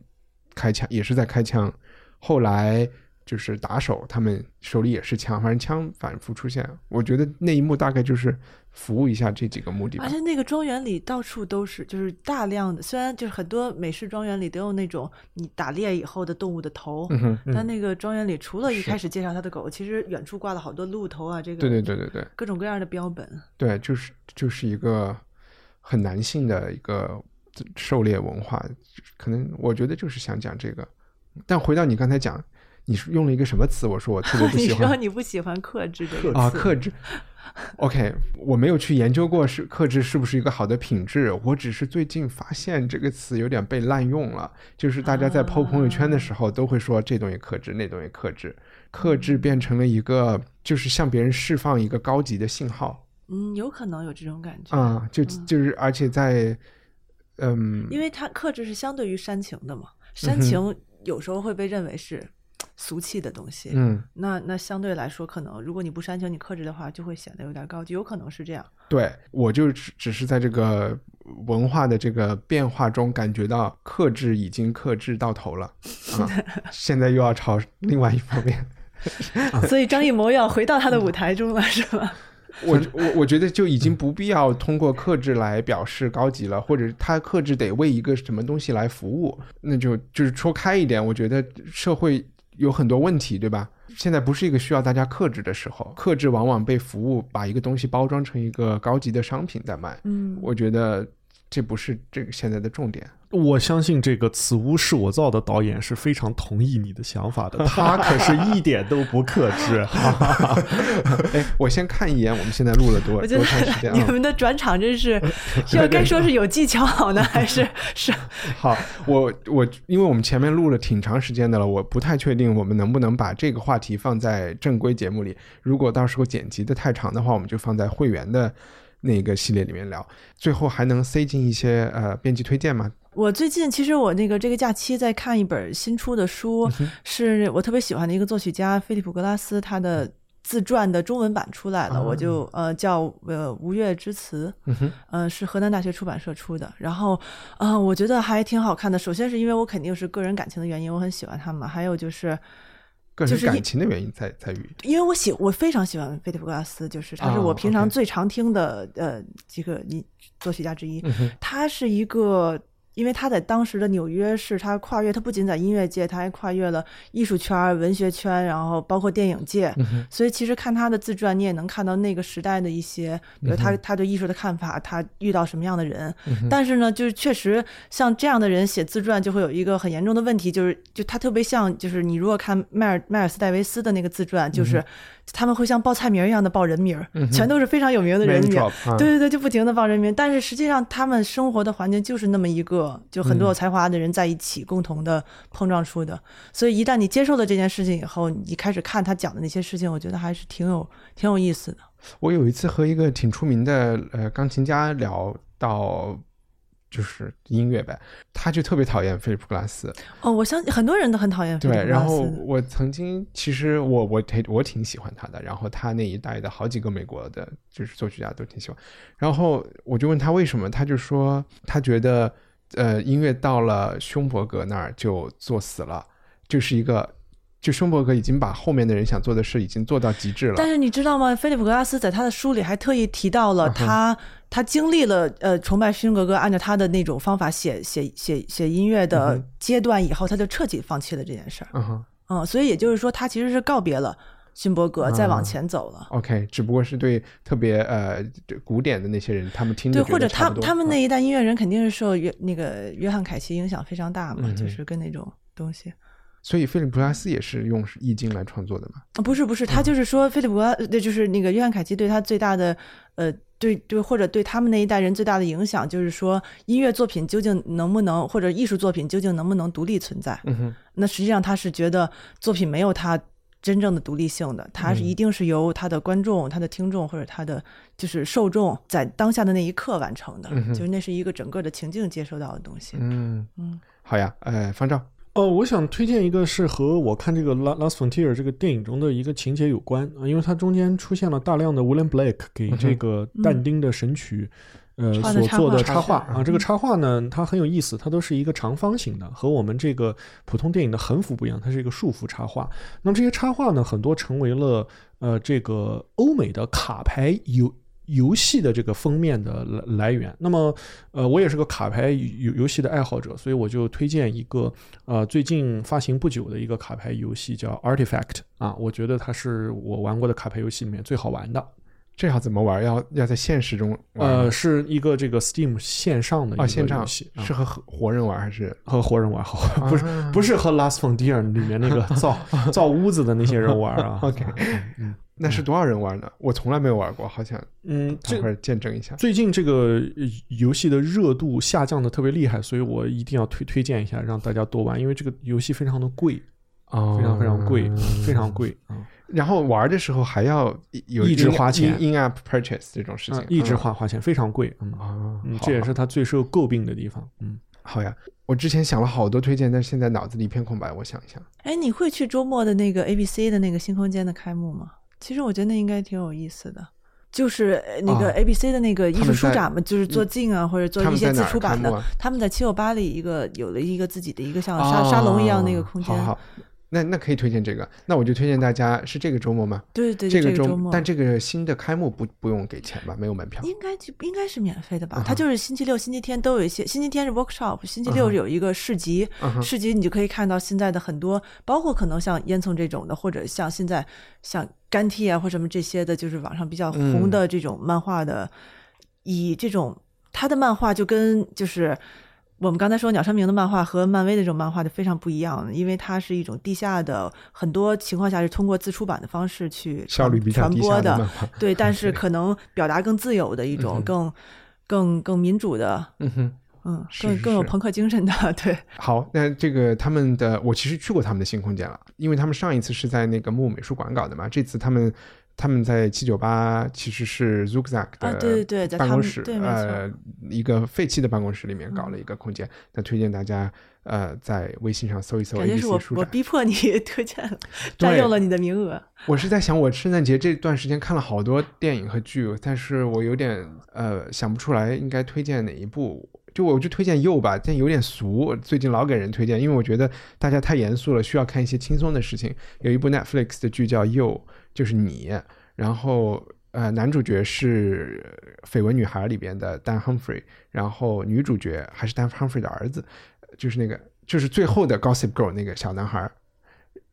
开枪，也是在开枪。后来就是打手，他们手里也是枪，反正枪反复出现。我觉得那一幕大概就是服务一下这几个目的吧而。且那个庄园里到处都是，就是大量的，虽然就是很多美式庄园里都有那种你打猎以后的动物的头，但那个庄园里除了一开始介绍他的狗，其实远处挂了好多鹿头啊，这个对对对对对各种各样的标本。对，就是就是一个很男性的一个狩猎文化，可能我觉得就是想讲这个。但回到你刚才讲，你是用了一个什么词？我说我特别不你喜欢 说你不喜欢克制这个啊，克制。OK，我没有去研究过是克制是不是一个好的品质，我只是最近发现这个词有点被滥用了，就是大家在抛朋友圈的时候都会说这东西克制，那东西克制，克制变成了一个就是向别人释放一个高级的信号。嗯，有可能有这种感觉。啊，就就是而且在嗯，因为它克制是相对于煽情的嘛，嗯煽情有时候会被认为是俗气的东西。嗯，那那相对来说，可能如果你不煽情，你克制的话，就会显得有点高级，有可能是这样。对我就只只是在这个文化的这个变化中感觉到克制已经克制到头了 啊，现在又要朝另外一方面。所以张艺谋要回到他的舞台中了，是吧？我我我觉得就已经不必要通过克制来表示高级了，或者他克制得为一个什么东西来服务，那就就是说开一点。我觉得社会有很多问题，对吧？现在不是一个需要大家克制的时候，克制往往被服务把一个东西包装成一个高级的商品在卖。嗯，我觉得这不是这个现在的重点。我相信这个“此屋是我造”的导演是非常同意你的想法的，他可是一点都不克制。哎，我先看一眼，我们现在录了多多长时间啊？你们的转场真是，是要该说是有技巧好呢，还是是？好，我我因为我们前面录了挺长时间的了，我不太确定我们能不能把这个话题放在正规节目里。如果到时候剪辑的太长的话，我们就放在会员的那个系列里面聊。最后还能塞进一些呃编辑推荐吗？我最近其实我那个这个假期在看一本新出的书，是我特别喜欢的一个作曲家菲利普格拉斯他的自传的中文版出来了，我就呃叫呃吴越之词，嗯哼，呃是河南大学出版社出的，然后啊、呃我觉得还挺好看的。首先是因为我肯定是个人感情的原因，我很喜欢他们，还有就是。个人就是感情的原因在在于，因为我喜我非常喜欢菲利普格拉斯，就是他是哦我平常最常听的、呃几个音作曲家之一。嗯他是一个，因为他在当时的纽约是他跨越，他不仅在音乐界，他还跨越了艺术圈、文学圈，然后包括电影界。嗯所以其实看他的自传，你也能看到那个时代的一些，比如嗯他他对艺术的看法，他遇到什么样的人。但是呢，就是确实像这样的人写自传，就会有一个很严重的问题，就是就他特别像，就是你如果看迈尔迈尔斯戴维斯的那个自传，嗯就是他们会像报菜名一样的报人名儿，全都是非常有名的人名对对对，就不停的报人名。但是实际上，他们生活的环境就是那么一个，就很多有才华的人在一起共同的碰撞出的。所以一旦你接受了这件事情以后，你开始看他讲的那些事情，我觉得还是挺有挺有意思的。我有一次和一个挺出名的呃钢琴家聊到。就是音乐呗，他就特别讨厌菲利普格拉斯，哦，我相信很多人都很讨厌菲利对，普格拉然后。我曾经其实我我挺我挺喜欢他的，然后他那一代的好几个美国的就是作曲家都挺喜欢，然后我就问他为什么，他就说他觉得呃音乐到了胸伯格那儿就作死了，就是一个就匈伯格已经把后面的人想做的事已经做到极致了，但是你知道吗？菲利普格拉斯在他的书里还特意提到嗯了他、他经历了呃崇拜勋格格，按照他的那种方法写写写写音乐嗯的阶段以后，他就彻底放弃了这件事儿。嗯哼嗯，所以也就是说，他其实是告别了勋伯格，再往前走了。，OK，只不过是对特别呃古典的那些人，他们听对，或者他他们那一代音乐人肯定是受约那个约翰凯奇影响非常大嘛，嗯就是跟那种东西。所以菲利普拉斯也是用易经来创作的嘛，啊，不是不是，他就是说菲利普格拉，对，就是那个约翰凯奇对他最大的，呃，对对，或者对他们那一代人最大的影响，就是说音乐作品究竟能不能，或者艺术作品究竟能不能独立存在？嗯哼，那实际上他是觉得作品没有它真正的独立性的，它是一定是由他的观众、他的听众或者他的就是受众在当下的那一刻完成的，嗯就是那是一个整个的情境接收到的东西。嗯。嗯，好呀，呃，方丈，哦，我想推荐一个是和我看这个《La Last Frontier》这个电影中的一个情节有关啊，因为它中间出现了大量的 William Blake 给这个但丁的神曲。呃，所做的插画啊，这个嗯插画呢，它很有意思，它都是一个长方形的，和我们这个普通电影的横幅不一样，它是一个竖幅插画。那么这些插画呢，很多成为了呃这个欧美的卡牌游游戏的这个封面的来来源。那么呃，我也是个卡牌游游戏的爱好者，所以我就推荐一个呃最近发行不久的一个卡牌游戏，叫 Artifact 啊，我觉得它是我玩过的卡牌游戏里面最好玩的。这要怎么玩？要要在现实中玩？呃，是一个这个 Steam 线上的一哦，个线上游戏，啊是和活活人玩还是？和活人玩好，不是啊不是和 Last Frontier 里面那个造 造屋子的那些人玩啊。OK 嗯那是多少人玩的？我从来没有玩过，好像嗯，这等会儿见证一下。最近这个呃游戏的热度下降的特别厉害，所以我一定要推推荐一下，让大家多玩，因为这个游戏非常的贵，哦非常非常贵，非常贵啊，然后玩的时候还要有一直花钱 in in app purchase 这种事情啊，一直花花钱，非常贵，嗯这也是它最受诟病的地方，嗯。好呀。我之前想了好多推荐，但是现在脑子里一片空白。我想一想，哎，你会去周末的那个 ABC 的那个新空间的开幕吗？其实我觉得那应该挺有意思的。就是呃那个啊 ABC 的那个艺术书展嘛，就是做镜啊，或者做一些自出版的。他们在七九八里一个有了一个自己的一个像沙、沙龙一样那个空间。哦好好，那那可以推荐这个，那我就推荐大家是这个周末吗？对对，这个周末，但这个新的开幕不不用给钱吧？没有门票？应该就应该是免费的吧？它就是星期六、星期天都有一些，星期天是 workshop，星期六有一个市集，市集你就可以看到现在的很多，包括可能像烟囱这种的，或者像现在像干 T 啊或什么这些的，就是网上比较红嗯的这种漫画的，以这种他的漫画就跟就是。我们刚才说鸟山明的漫画和漫威的这种漫画就非常不一样，因为它是一种地下的，很多情况下是通过自出版的方式去效率比较传播的对，但 是可能表达更自由的一种，更更更民主的，嗯哼。嗯，更更有朋克精神的，对，好，那这个他们的我其实去过他们的新空间了，因为他们上一次是在那个木美术馆搞的嘛，这次他们他们在七九八其实是 Zugzak 啊对对对办公室，呃，一个废弃的办公室里面搞了一个空间，那推荐大家呃在微信上搜一搜感觉是我。我逼迫你 推荐了，占用了你的名额。我是在想，我圣诞节这段时间看了好多电影和剧，但是我有点呃想不出来应该推荐哪一部。就我就推荐《You》吧，但有点俗，最近老给人推荐，因为我觉得大家太严肃了，需要看一些轻松的事情。有一部 Netflix 的剧叫《You》，就是你，然后呃男主角是《绯闻女孩》里边的 Dan Humphrey，然后女主角还是 Dan Humphrey 的儿子，就是那个就是最后的 Gossip Girl 那个小男孩。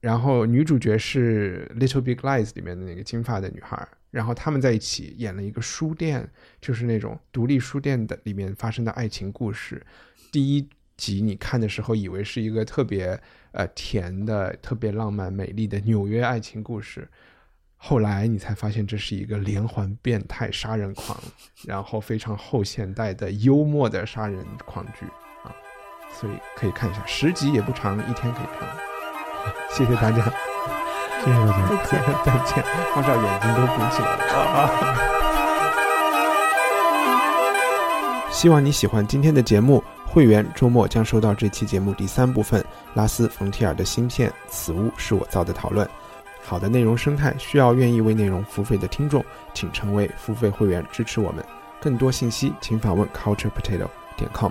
然后女主角是《Little Big Lies》里面的那个金发的女孩，然后他们在一起演了一个书店，就是那种独立书店的里面发生的爱情故事。第一集你看的时候，以为是一个特别呃甜的、特别浪漫、美丽的纽约爱情故事，后来你才发现这是一个连环变态杀人狂，然后非常后现代的幽默的杀人狂剧啊，所以可以看一下，十集也不长，一天可以看。谢谢大家，谢谢大家。再见。再见。方少眼睛都鼓起来了啊！希望你喜欢今天的节目。会员周末将收到这期节目第三部分拉斯冯提尔的新片《此屋是我造的》讨论。好的内容生态需要愿意为内容付费的听众，请成为付费会员支持我们。更多信息请访问 culturepotato 点 com。